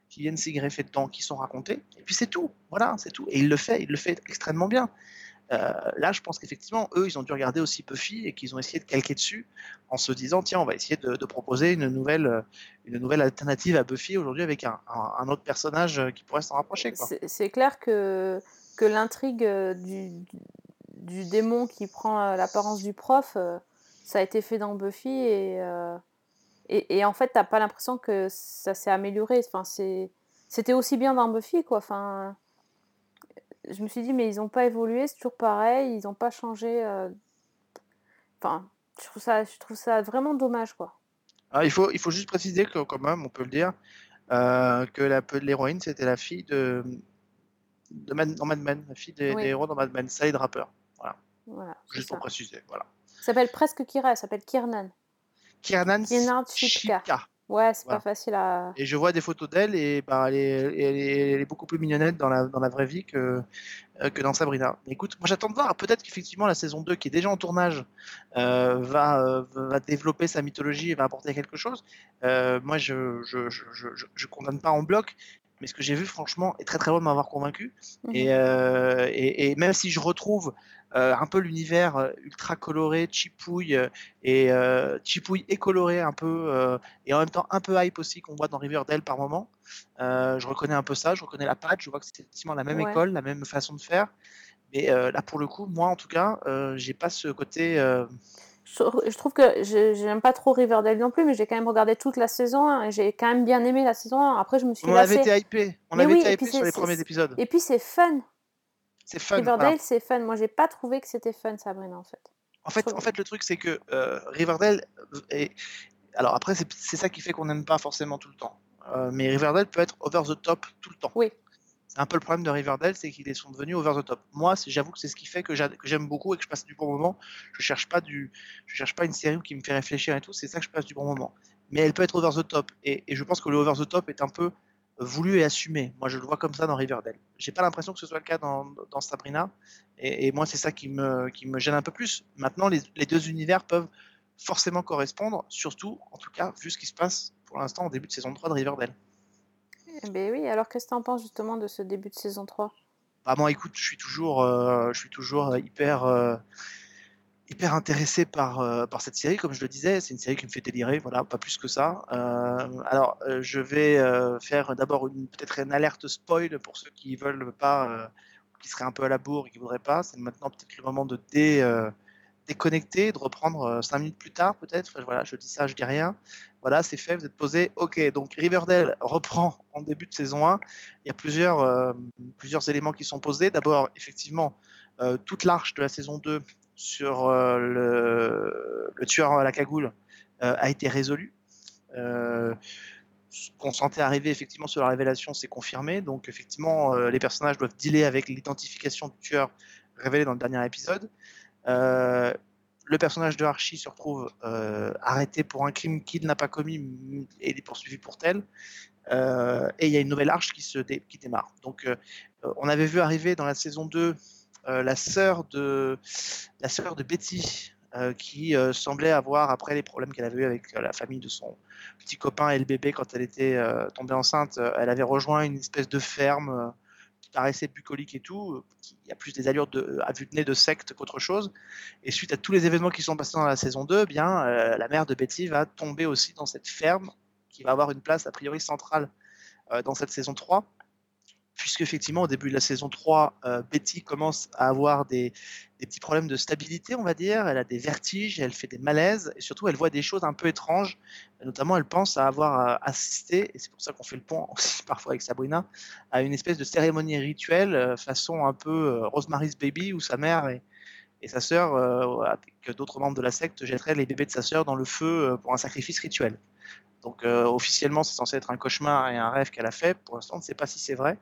qui viennent s'y greffer dedans, qui sont racontées. Et puis c'est tout. Voilà, c'est tout. Et il le fait, il le fait extrêmement bien. Euh, là, je pense qu'effectivement, eux, ils ont dû regarder aussi Buffy et qu'ils ont essayé de calquer dessus en se disant tiens, on va essayer de, proposer une nouvelle, euh, une nouvelle alternative à Buffy aujourd'hui avec un, autre personnage euh, qui pourrait s'en rapprocher. C'est clair que, que l'intrigue euh, du, du démon qui prend euh, l'apparence du prof, euh, ça a été fait dans Buffy et, et, en fait, t'as pas l'impression que ça s'est amélioré. Enfin, c'était aussi bien dans Buffy, quoi. Enfin, je me suis dit, mais ils ont pas évolué, c'est toujours pareil, ils ont pas changé. Enfin, je trouve ça, je trouve ça vraiment dommage, quoi. Ah, il, faut, il faut juste préciser que, quand même, on peut le dire, euh, que l'héroïne, c'était la fille de, de Mad, dans Mad Men, la fille des, Oui. des héros dans Mad Men, Sally Draper. Voilà, c'est Juste ça. pour préciser. Voilà. Elle s'appelle presque Kira, elle s'appelle Kiernan. Kiernan Kiernan. Ouais, c'est Voilà. pas facile à. Et je vois des photos d'elle et bah, elle, est, elle, est, elle est beaucoup plus mignonnette dans la, dans la vraie vie que, euh, que dans Sabrina. Mais écoute, moi j'attends de voir. Peut-être qu'effectivement la saison 2, qui est déjà en tournage, euh, va, euh, va développer sa mythologie et va apporter quelque chose. Euh, moi je je, je, je, je- je condamne pas en bloc, mais ce que j'ai vu franchement est très très loin de m'avoir convaincu. Mhm. Et, euh, et, et même si je retrouve euh, un peu l'univers euh, ultra coloré, chipouille et euh, chipouille et coloré un peu et en même temps un peu hype aussi qu'on voit dans Riverdale par moment, je reconnais un peu ça, je reconnais la patte, je vois que c'est effectivement la même Ouais. école, la même façon de faire. Mais là pour le coup, moi en tout cas, j'ai pas ce côté. Euh, Je, trouve que je- j'aime pas trop Riverdale non plus, mais j'ai quand même regardé toute la saison 1 et j'ai quand même bien aimé la saison 1. Après, je me suis on avait été hypé, on Mais avait oui, été hypé sur les premiers épisodes. Et puis c'est fun. C'est fun. Riverdale, voilà. c'est fun. Moi, j'ai pas trouvé que c'était fun, Sabrina, en fait. En fait, en fait, le truc, c'est que euh, Riverdale est. Alors après, c'est c'est ça qui fait qu'on n'aime pas forcément tout le temps. Euh, mais Riverdale peut être over the top tout le temps. Oui. C'est un peu le problème de Riverdale, c'est qu'ils sont devenus over the top. Moi, j'avoue que c'est ce qui fait que j'a- que j'aime beaucoup et que je passe du bon moment. Je cherche pas cherche pas une série qui me fait réfléchir et tout. C'est ça que je passe du bon moment. Mais elle peut être over the top. Et, je pense que le over the top est un peu voulu et assumé. Moi, je le vois comme ça dans Riverdale. J'ai pas l'impression que ce soit le cas dans, Sabrina. Et, moi, c'est ça qui me, gêne un peu plus. Maintenant, les, les deux univers peuvent forcément correspondre, surtout, en tout cas, vu ce qui se passe pour l'instant au début de saison 3 de Riverdale. Ben oui, alors qu'est-ce que t'en penses justement de ce début de saison 3 Bah, moi, écoute, je suis toujours, euh, je suis toujours euh, hyper, euh, hyper intéressé par, par cette série, comme je le disais. C'est une série qui me fait délirer, voilà, pas plus que ça. Alors, je vais faire d'abord peut-être une alerte spoil pour ceux qui veulent pas, qui seraient un peu à la bourre et qui voudraient pas. C'est maintenant peut-être le moment de dé, déconnecter, de reprendre euh, cinq minutes plus tard, peut-être. Voilà, je dis ça, je dis rien. Voilà, c'est fait, vous êtes posé. Ok, donc Riverdale reprend en début de saison 1. Il y a plusieurs, euh, plusieurs éléments qui sont posés. D'abord, effectivement, euh, toute l'arche de la saison 2 sur le, tueur à la cagoule a été résolue. Ce qu'on sentait arriver effectivement sur la révélation, c'est confirmé. Donc effectivement, les personnages doivent dealer avec l'identification du tueur révélé dans le dernier épisode. Euh, le personnage de Archie se retrouve euh, arrêté pour un crime qu'il n'a pas commis m- et il est poursuivi pour tel. Euh, et il y a une nouvelle arche qui, se démarre. Donc on avait vu arriver dans la saison 2 euh, la sœur de de Betty qui semblait avoir après les problèmes qu'elle avait eu avec la famille de son petit copain et le bébé quand elle était tombée enceinte, elle avait rejoint une espèce de ferme paraissait bucolique et tout, euh, qui a plus des allures de, à vue de nez de secte qu'autre chose. Et suite à tous les événements qui sont passés dans la saison 2, eh bien euh, la mère de Betty va tomber aussi dans cette ferme qui va avoir une place a priori centrale euh, dans cette saison 3 puisque effectivement au début de la saison 3, euh, Betty commence à avoir des, petits problèmes de stabilité, on va dire. Elle a des vertiges, elle fait des malaises, et surtout elle voit des choses un peu étranges. Notamment, elle pense à avoir euh, assisté, et c'est pour ça qu'on fait le pont *laughs* aussi parfois avec Sabrina, à une espèce de cérémonie rituelle euh, façon un peu Rosemary's Baby, où sa mère et, et sa sœur, avec d'autres membres de la secte, jetteraient les bébés de sa sœur dans le feu pour un sacrifice rituel. Donc euh, officiellement, c'est censé être un cauchemar et un rêve qu'elle a fait. Pour l'instant, on ne sait pas si c'est vrai.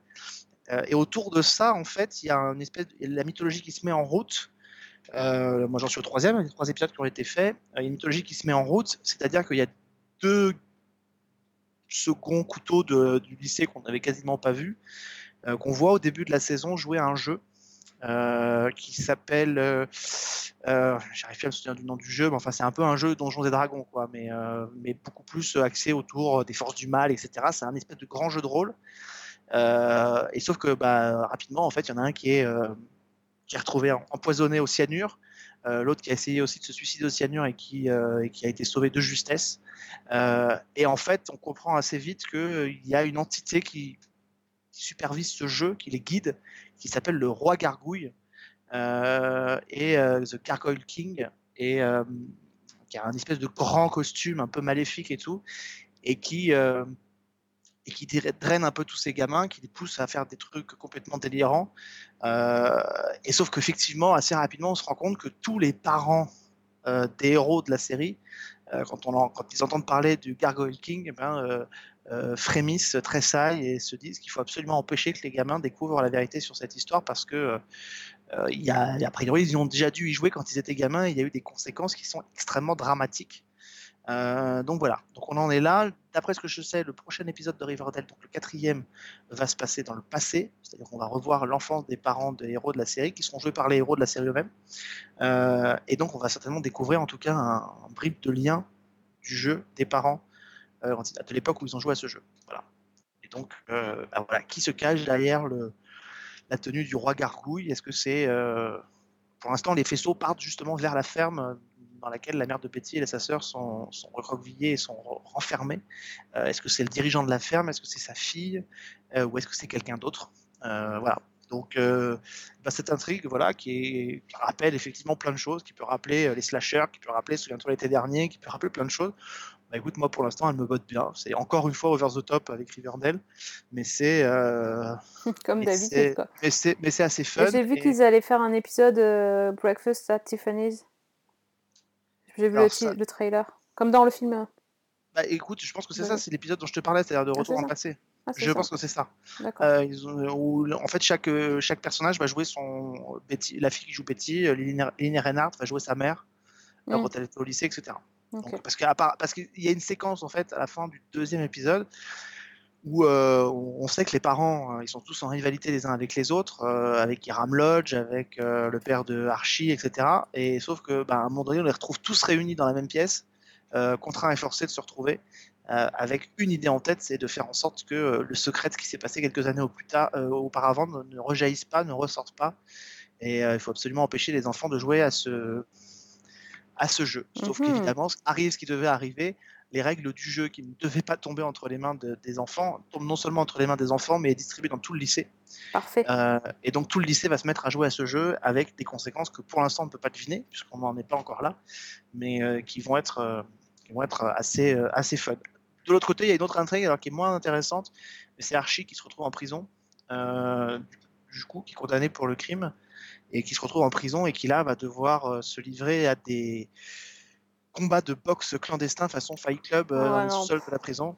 Euh, et autour de ça, en fait, il y a une espèce de- la mythologie qui se met en route. Euh, moi, j'en suis au troisième, il y a trois épisodes qui ont été faits. Il y a une mythologie qui se met en route, c'est-à-dire qu'il y a deux seconds couteaux du lycée qu'on n'avait quasiment pas euh, qu'on voit au début de la saison jouer à un jeu euh, qui s'appelle. Euh, euh, J'arrive plus à me souvenir du nom du jeu, mais enfin, c'est un peu un jeu Donjons et Dragons, quoi, mais, euh, mais beaucoup plus axé autour des forces du mal, etc. C'est un espèce de grand jeu de rôle. Euh, et sauf que bah, rapidement, en fait, il y en a un qui est, euh, qui est retrouvé em- empoisonné au cyanure, euh, l'autre qui a essayé aussi de se suicider au cyanure et qui, euh, et qui a été sauvé de justesse. Euh, et en fait, on comprend assez vite qu'il y a une entité qui supervise ce jeu, qui les guide, qui s'appelle le roi gargouille euh, et euh, The Gargoyle King, et euh, qui a un espèce de grand costume un peu maléfique et tout, et qui, et qui dra- draine un peu tous ces gamins, qui les pousse à faire des trucs complètement délirants. Et sauf qu'effectivement, assez rapidement, on se rend compte que tous les parents des héros de la série, quand, on quand ils entendent parler du Gargoyle King, eh ben, euh, frémissent, tressaillent et se disent qu'il faut absolument empêcher que les gamins découvrent la vérité sur cette histoire parce que euh, y a priori, ils ont déjà dû y jouer quand ils étaient gamins et il y a eu des conséquences qui sont extrêmement dramatiques. Euh, donc voilà, donc on en est là. D'après ce que je sais, le prochain épisode de Riverdale, donc le quatrième, va se passer dans le passé, c'est-à-dire qu'on va revoir l'enfance des parents des héros de la série, qui seront joués par les héros de la série eux-mêmes. Euh, et donc on va certainement découvrir en tout cas un, un bribe de lien du jeu des parents euh, de l'époque où ils ont joué à ce jeu. Voilà. Et donc, euh, bah voilà, qui se cache derrière le, la tenue du roi gargouille? Est-ce que c'est euh, pour l'instant, les faisceaux partent justement vers la ferme dans laquelle la mère de Betty et sa sœur sont, sont recroquevillées et sont re- renfermées? Est-ce que c'est le dirigeant de la ferme? Est-ce que c'est sa fille? Ou est-ce que c'est quelqu'un d'autre? Voilà. Donc, bah, cette intrigue, voilà, qui, qui rappelle effectivement plein de choses, qui peut rappeler les slashers, qui peut rappeler Souviens-toi l'été dernier, qui peut rappeler plein de choses. Bah, écoute, moi pour l'instant, elle me botte bien. C'est encore une fois over the top avec Riverdale, mais c'est euh, *laughs* Comme d'habitude, quoi. mais c'est assez fun. J'ai vu et- qu'ils allaient faire un épisode euh, Breakfast at Tiffany's. J'ai vu le, ça- le trailer. Comme dans le film. euh. Bah, écoute, je pense que c'est Ouais. ça, c'est l'épisode dont je te parlais, c'est-à-dire de Ah, retour le ça. passé. Ah, Je ça. pense que c'est ça. D'accord. Euh, ils ont, où, en fait, chaque, euh, chaque personnage va jouer son. Betty, la fille qui joue Betty, euh, Lily Reinhardt va jouer sa mère euh, Mm. quand elle était au lycée, etc. Donc, parce qu'il y a une séquence en fait à la fin du deuxième épisode où euh, on sait que les parents euh, ils sont tous en rivalité les uns avec les autres, euh, avec Hiram Lodge, avec euh, le père de Archie, etc. Et sauf que bah, à un moment donné on les retrouve tous réunis dans la même pièce, contraints et forcés de se retrouver. avec une idée en tête, c'est de faire en sorte que le secret qui s'est passé quelques années au plus tard, auparavant ne, ne rejaillisse pas, ne ressorte pas. Et il faut absolument empêcher les enfants de jouer à ce, à ce jeu. Sauf Mhm. qu'évidemment, arrive ce qui devait arriver, les règles du jeu qui ne devaient pas tomber entre les mains de- des enfants tombent non seulement entre les mains des enfants, mais est distribué dans tout le lycée. Parfait. Euh, et donc tout le lycée va se mettre à jouer à ce jeu avec des conséquences que pour l'instant on ne peut pas deviner, puisqu'on n'en est pas encore là, mais euh, qui vont être, euh, qui vont être assez, assez fun. De l'autre côté, il y a une autre intrigue alors, qui est moins intéressante, mais c'est Archie qui se retrouve en prison, du coup, qui est condamné pour le crime, et qui se retrouve en prison et qui là va devoir euh, se livrer à des combats de boxe clandestins façon Fight Club euh, le non. sous-sol de la prison.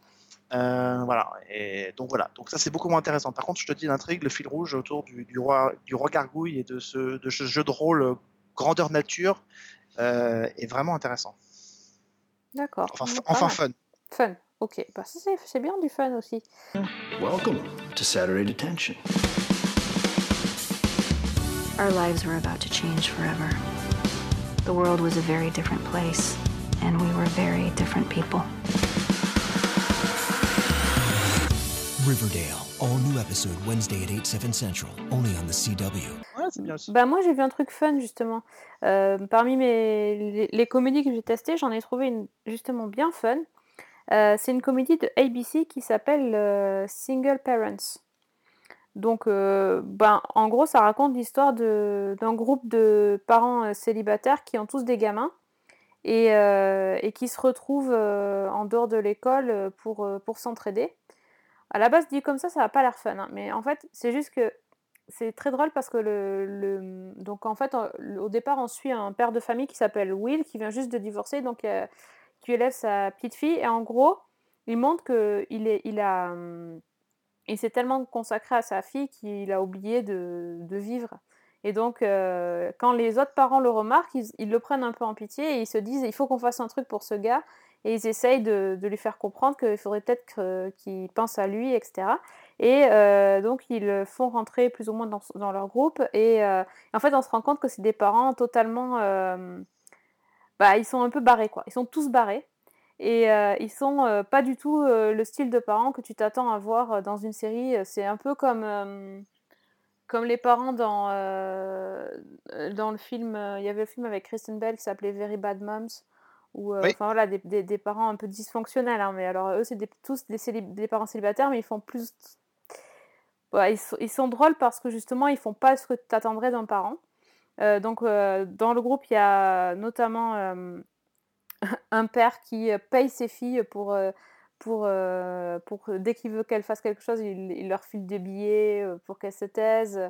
Euh, voilà, et donc voilà, donc ça c'est beaucoup moins intéressant. Par contre, je te dis l'intrigue, le fil rouge autour du, du roi, du roi gargouille et de ce, de ce jeu de rôle euh, grandeur nature euh, est vraiment intéressant. D'accord. Enfin, enfin mal. fun. Fun. Ok. Bah, c'est bien du fun aussi. Welcome to Saturday Detention. Our lives were about to change forever. The world was a very different place, and we were very different people. Riverdale, all new episode Wednesday at 8, 7 central, only on the CW. Bah moi j'ai vu un truc fun justement. Euh, parmi mes les, les comédies que j'ai testées, j'en ai trouvé une justement bien fun. Euh, c'est une comédie de ABC qui s'appelle euh, Single Parents. Donc, euh, ben, en gros, ça raconte l'histoire d'un groupe de parents euh, célibataires qui ont tous des gamins et, euh, qui se retrouvent en dehors de l'école pour, s'entraider. À la base, dit comme ça, ça n'a pas l'air fun, hein, mais en fait, c'est juste que c'est très drôle parce que le, le- donc en fait, au départ, on suit un père de famille qui s'appelle Will, qui vient juste de divorcer, donc qui élève sa petite fille, et en gros, il montre que il est, il a, hum, il s'est tellement consacré à sa fille qu'il a oublié de, de vivre. Et donc, euh, quand les autres parents le remarquent, ils, ils le prennent un peu en pitié et ils se disent il faut qu'on fasse un truc pour ce gars. Et ils essayent de, de lui faire comprendre qu'il faudrait peut-être qu'il pense à lui, etc. Et euh, donc, ils le font rentrer plus ou moins dans, dans leur groupe. Et euh, en fait, on se rend compte que c'est des parents totalement. bah, ils sont un peu barrés, quoi. Ils sont tous barrés. Et euh, ils sont euh, pas du tout euh, le style de parents que tu t'attends à voir euh, dans une série. C'est un peu comme, comme les parents dans, dans le film. Il y avait le film avec Kristen Bell qui s'appelait Very Bad Moms. Où, Oui. enfin, voilà, des, des- des parents un peu dysfonctionnels. hein, mais alors, eux, c'est des- tous des, parents célibataires, mais ils font plus. Ils, sont, ils sont drôles parce que justement, ils font pas ce que tu t'attendrais d'un parent. Donc, dans le groupe, il y a notamment *laughs* un père qui euh, paye ses filles pour, euh, pour, euh, pour dès qu'il veut qu'elles fassent quelque chose, il, il leur file des billets pour qu'elles se taisent.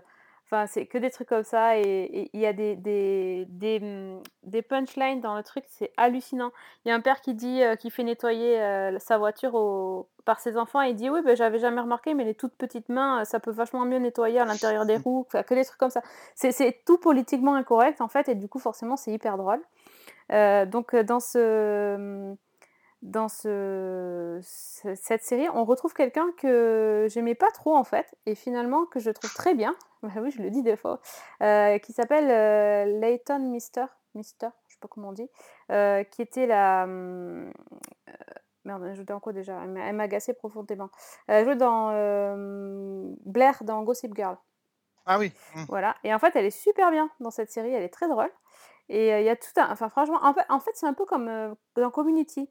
Enfin, c'est que des trucs comme ça. Et il y a des, des, des, hum, des punchlines dans le truc, c'est hallucinant. Il y a un père qui dit euh, fait nettoyer euh, sa voiture au- par ses enfants et il dit Oui, ben, j'avais jamais remarqué, mais les toutes petites mains, ça peut vachement mieux nettoyer à l'intérieur des *laughs* roues. Enfin, que des trucs comme ça. C'est c'est tout politiquement incorrect en fait, et du coup, forcément, c'est hyper drôle. Euh, donc, euh, dans ce dans ce, ce- cette série, on retrouve quelqu'un que j'aimais pas trop en fait, et finalement que je trouve très bien, *laughs* bah oui, je le dis des fois, euh, qui s'appelle euh, Leighton Mister, Mister, je sais pas comment on dit, euh, qui était la. hum, merde, jouait dans quoi déjà? Elle m'a agacée profondément. Elle jouait dans Blair dans Gossip Girl. Ah oui. mm. Voilà. Et en fait, elle est super bien dans cette série. Elle est très drôle. Et il y a tout un. Enfin, franchement, en fait, c'est un peu comme euh, dans Community.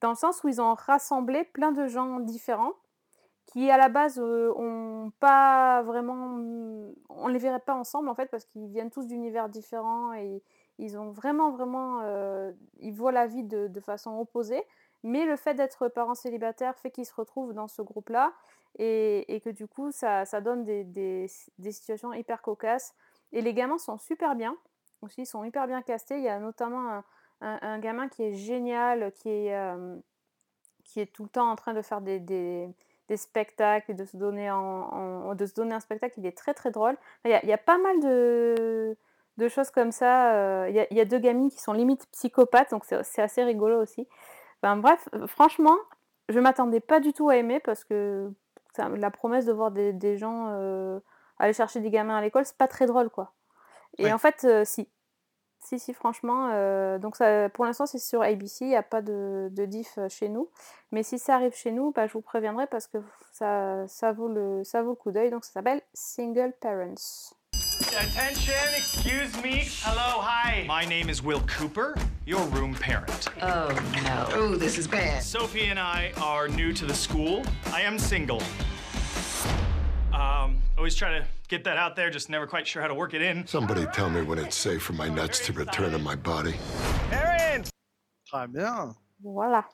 Dans le sens où ils ont rassemblé plein de gens différents qui, à la base, euh, ont pas vraiment. On les verrait pas ensemble, en fait, parce qu'ils viennent tous d'univers différents et ils ont vraiment, vraiment. ils voient la vie de, façon opposée. Mais le fait d'être parents célibataires fait qu'ils se retrouvent dans ce groupe-là et, que du coup, ça, ça donne des- des situations hyper cocasses. Et les gamins sont super bien ils sont hyper bien castés. Il y a notamment un, gamin qui est génial, qui est, euh, qui est tout le temps en train de faire des, spectacles, de se, donner de se donner un spectacle. Il est très très drôle. Il y a, pas mal de, choses comme ça. euh, Il y, a, deux gamines qui sont limite psychopathes, donc c'est assez rigolo aussi. Bref, franchement, je m'attendais pas du tout à aimer parce que la promesse de voir des, des gens euh, aller chercher des gamins à l'école, c'est pas très drôle quoi. Et Ouais. en fait, euh, si. Si, si, franchement. euh, donc, ça, pour l'instant, c'est sur ABC. Il n'y a pas de, de diff euh, chez nous. Mais si ça arrive chez nous, bah, je vous préviendrai parce que ça, ça, vaut, le, ça vaut le coup d'œil. Donc, ça s'appelle Single Parents. Attention, excuse me. Hello, hi. My name is Will Cooper, your room parent. Oh no. Oh, this is bad. Sophie and I are new to the school. I am single. Um, always try to get that out there, just never quite sure how to work it in. Somebody tell me when it's safe for my nuts to return to my body. Parents! Très bien. Voilà.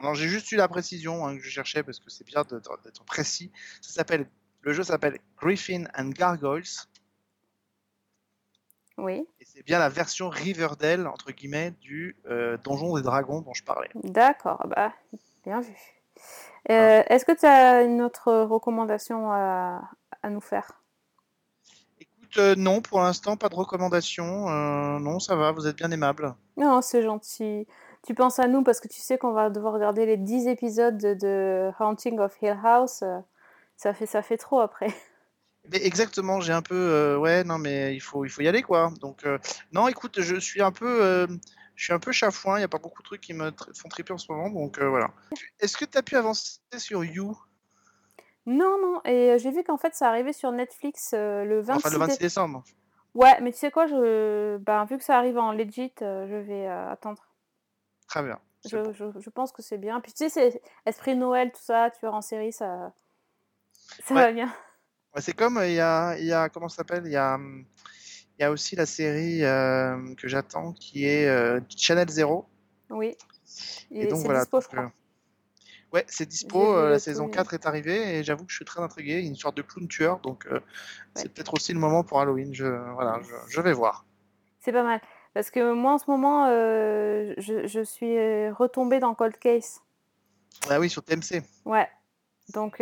Alors j'ai juste eu la précision hein, que je cherchais parce que c'est bien d'être précis. Ça s'appelle, le jeu s'appelle Griffin and Gargoyles Oui. et c'est bien la version Riverdale entre guillemets du euh, Donjon des Dragons dont je parlais. D'accord. Bah, bien vu. Euh, Est-ce que tu as une autre recommandation à, à nous faire? Écoute, euh, non pour l'instant pas de recommandation. Euh, non ça va, vous êtes bien aimable. Non, c'est gentil. Tu penses à nous parce que tu sais qu'on va devoir regarder les 10 épisodes de, Haunting of Hill House. Ça fait, ça fait trop après. *laughs* Mais exactement, j'ai un peu, ouais, non, mais il faut, il faut y aller, quoi. Donc, non, écoute, je suis un peu, je suis un peu chafouin. Il n'y a pas beaucoup de trucs qui me font triper en ce moment, donc euh, voilà. Est-ce que tu as pu avancer sur You, Non, non. Et euh, j'ai vu qu'en fait, ça arrivait sur Netflix euh, le 26 enfin le 26 dé- décembre Ouais, mais tu sais quoi, je... ben, vu que ça arrive en legit, euh, je vais attendre. Très bien. Je, bon. je, je pense que c'est bien. Puis tu sais, c'est esprit Noël, tout ça, tueur en série, ça, ça Ouais. va bien. Ouais, c'est comme il y a, y a comment ça s'appelle? Il y a, hum, il y a aussi la série euh, que j'attends qui est euh, Channel Zero. Oui. Et Et donc voilà. dispo, je donc, euh, Ouais, c'est dispo. euh, la saison premier. 4 est arrivée et j'avoue que je suis très intrigué. Une sorte de clown tueur, donc c'est peut-être aussi le moment pour Halloween. Je, voilà, je, je vais voir. C'est pas mal. Parce que moi, en ce moment, je, je suis retombée dans Cold Case. Ah oui, sur TMC. Ouais. Donc,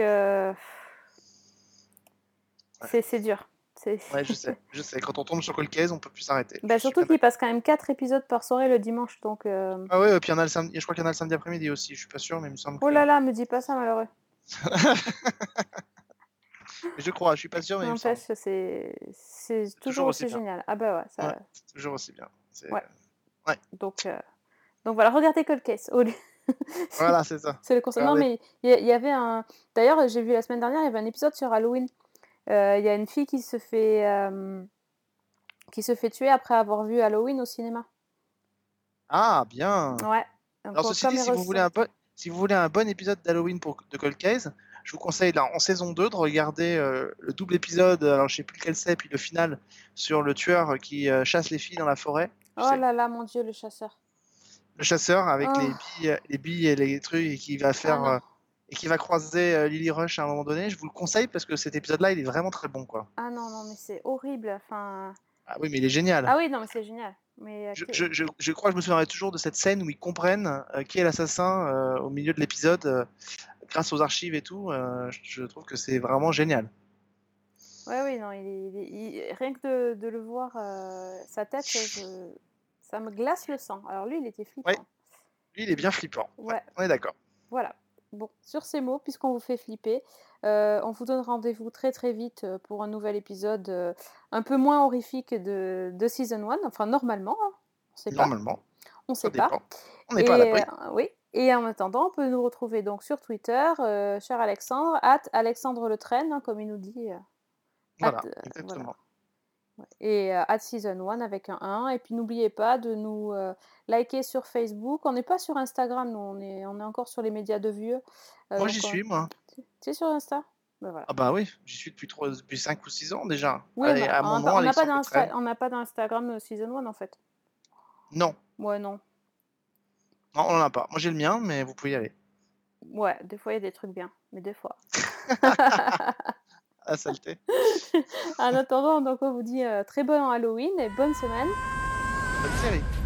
c'est dur. Ouais, je sais, *laughs* je sais. Quand on tombe sur Cold Case, on peut plus s'arrêter. Bah, surtout qu'il passe quand même 4 épisodes par soirée le dimanche. Donc, euh, Ah ouais, et puis il y en a le samedi, je crois qu'il y en a le samedi après-midi aussi, je suis pas sûr, mais il me semble que... oh là là, me dis pas ça, malheureux. *laughs* Je crois, je suis pas sûr, mais. N'empêche, c'est toujours, toujours aussi génial. Ah bah ouais, ça... Ouais, toujours aussi bien. Ouais. Ouais. Donc, euh, donc voilà, regardez Cold Case. au lieu- Voilà, c'est ça. *laughs* C'est le conseil. Non, mais il y, il y avait un. D'ailleurs, j'ai vu la semaine dernière, il y avait un épisode sur Halloween. Euh, Il y a une fille qui se fait euh, qui se fait tuer après avoir vu Halloween au cinéma. Ah, bien. Ouais. Alors ceci dit, si vous, voulez un bon, si vous voulez un bon épisode d'Halloween pour de Cold Case, je vous conseille là, en saison 2 de regarder euh, le double épisode, alors je sais plus lequel c'est, puis le final sur le tueur qui chasse les filles dans la forêt. Oh sais, là là, mon Dieu, le chasseur. le chasseur avec Oh. les, billes, les billes et les trucs et qui va faire non. Et qui va croiser euh, Lily Rush à un moment donné. Je vous le conseille parce que cet épisode-là, il est vraiment très bon quoi. Ah non, non, mais c'est horrible. Enfin... Ah oui, mais il est génial. Ah oui, non, mais c'est génial. Mais, euh, Je, je, je, je crois que je me souviendrai toujours de cette scène où ils comprennent euh, qui est l'assassin euh, au milieu de l'épisode euh, grâce aux archives et tout. je, trouve que c'est vraiment génial. Ouais, oui, non, il est- il il- rien que de, de le voir, sa tête, ça me glace le sang. Alors lui, il était flippant. Ouais. Lui, il est bien flippant. Ouais. On est d'accord. Voilà. Bon, sur ces mots, puisqu'on vous fait flipper, euh, on vous donne rendez-vous très très vite euh, pour un nouvel épisode euh, un peu moins horrifique de, de Season 1. Enfin, normalement, hein. on sait pas. Normalement. On Ça sait pas. On n'est pas à l'abri. euh, oui. Et en attendant, on peut nous retrouver donc sur Twitter, cher Alexandre, at Alexandre Le Train, hein, comme il nous dit. Voilà, at, exactement. voilà. Et euh, at Season 1 avec un 1. Et puis n'oubliez pas de nous euh, liker sur Facebook. On n'est pas sur Instagram, nous, on est, on est encore sur les médias de vieux. Euh, Moi, j'y on- suis, moi. Tu es sur Insta? Ben voilà. Ah bah oui, j'y suis depuis, trois, depuis 5 ou 6 ans déjà. Oui, Allez, mais à n'a pas on n'a pas d'Instagram euh, Season 1 en fait. Non, Ouais, non. non, on n'en a pas. Moi, j'ai le mien, mais vous pouvez y aller. Ouais, des fois il y a des trucs bien, mais des fois. *laughs* *laughs* Ah, saleté. *laughs* en attendant, donc on vous dit euh, très bon Halloween et bonne semaine. Bonne série.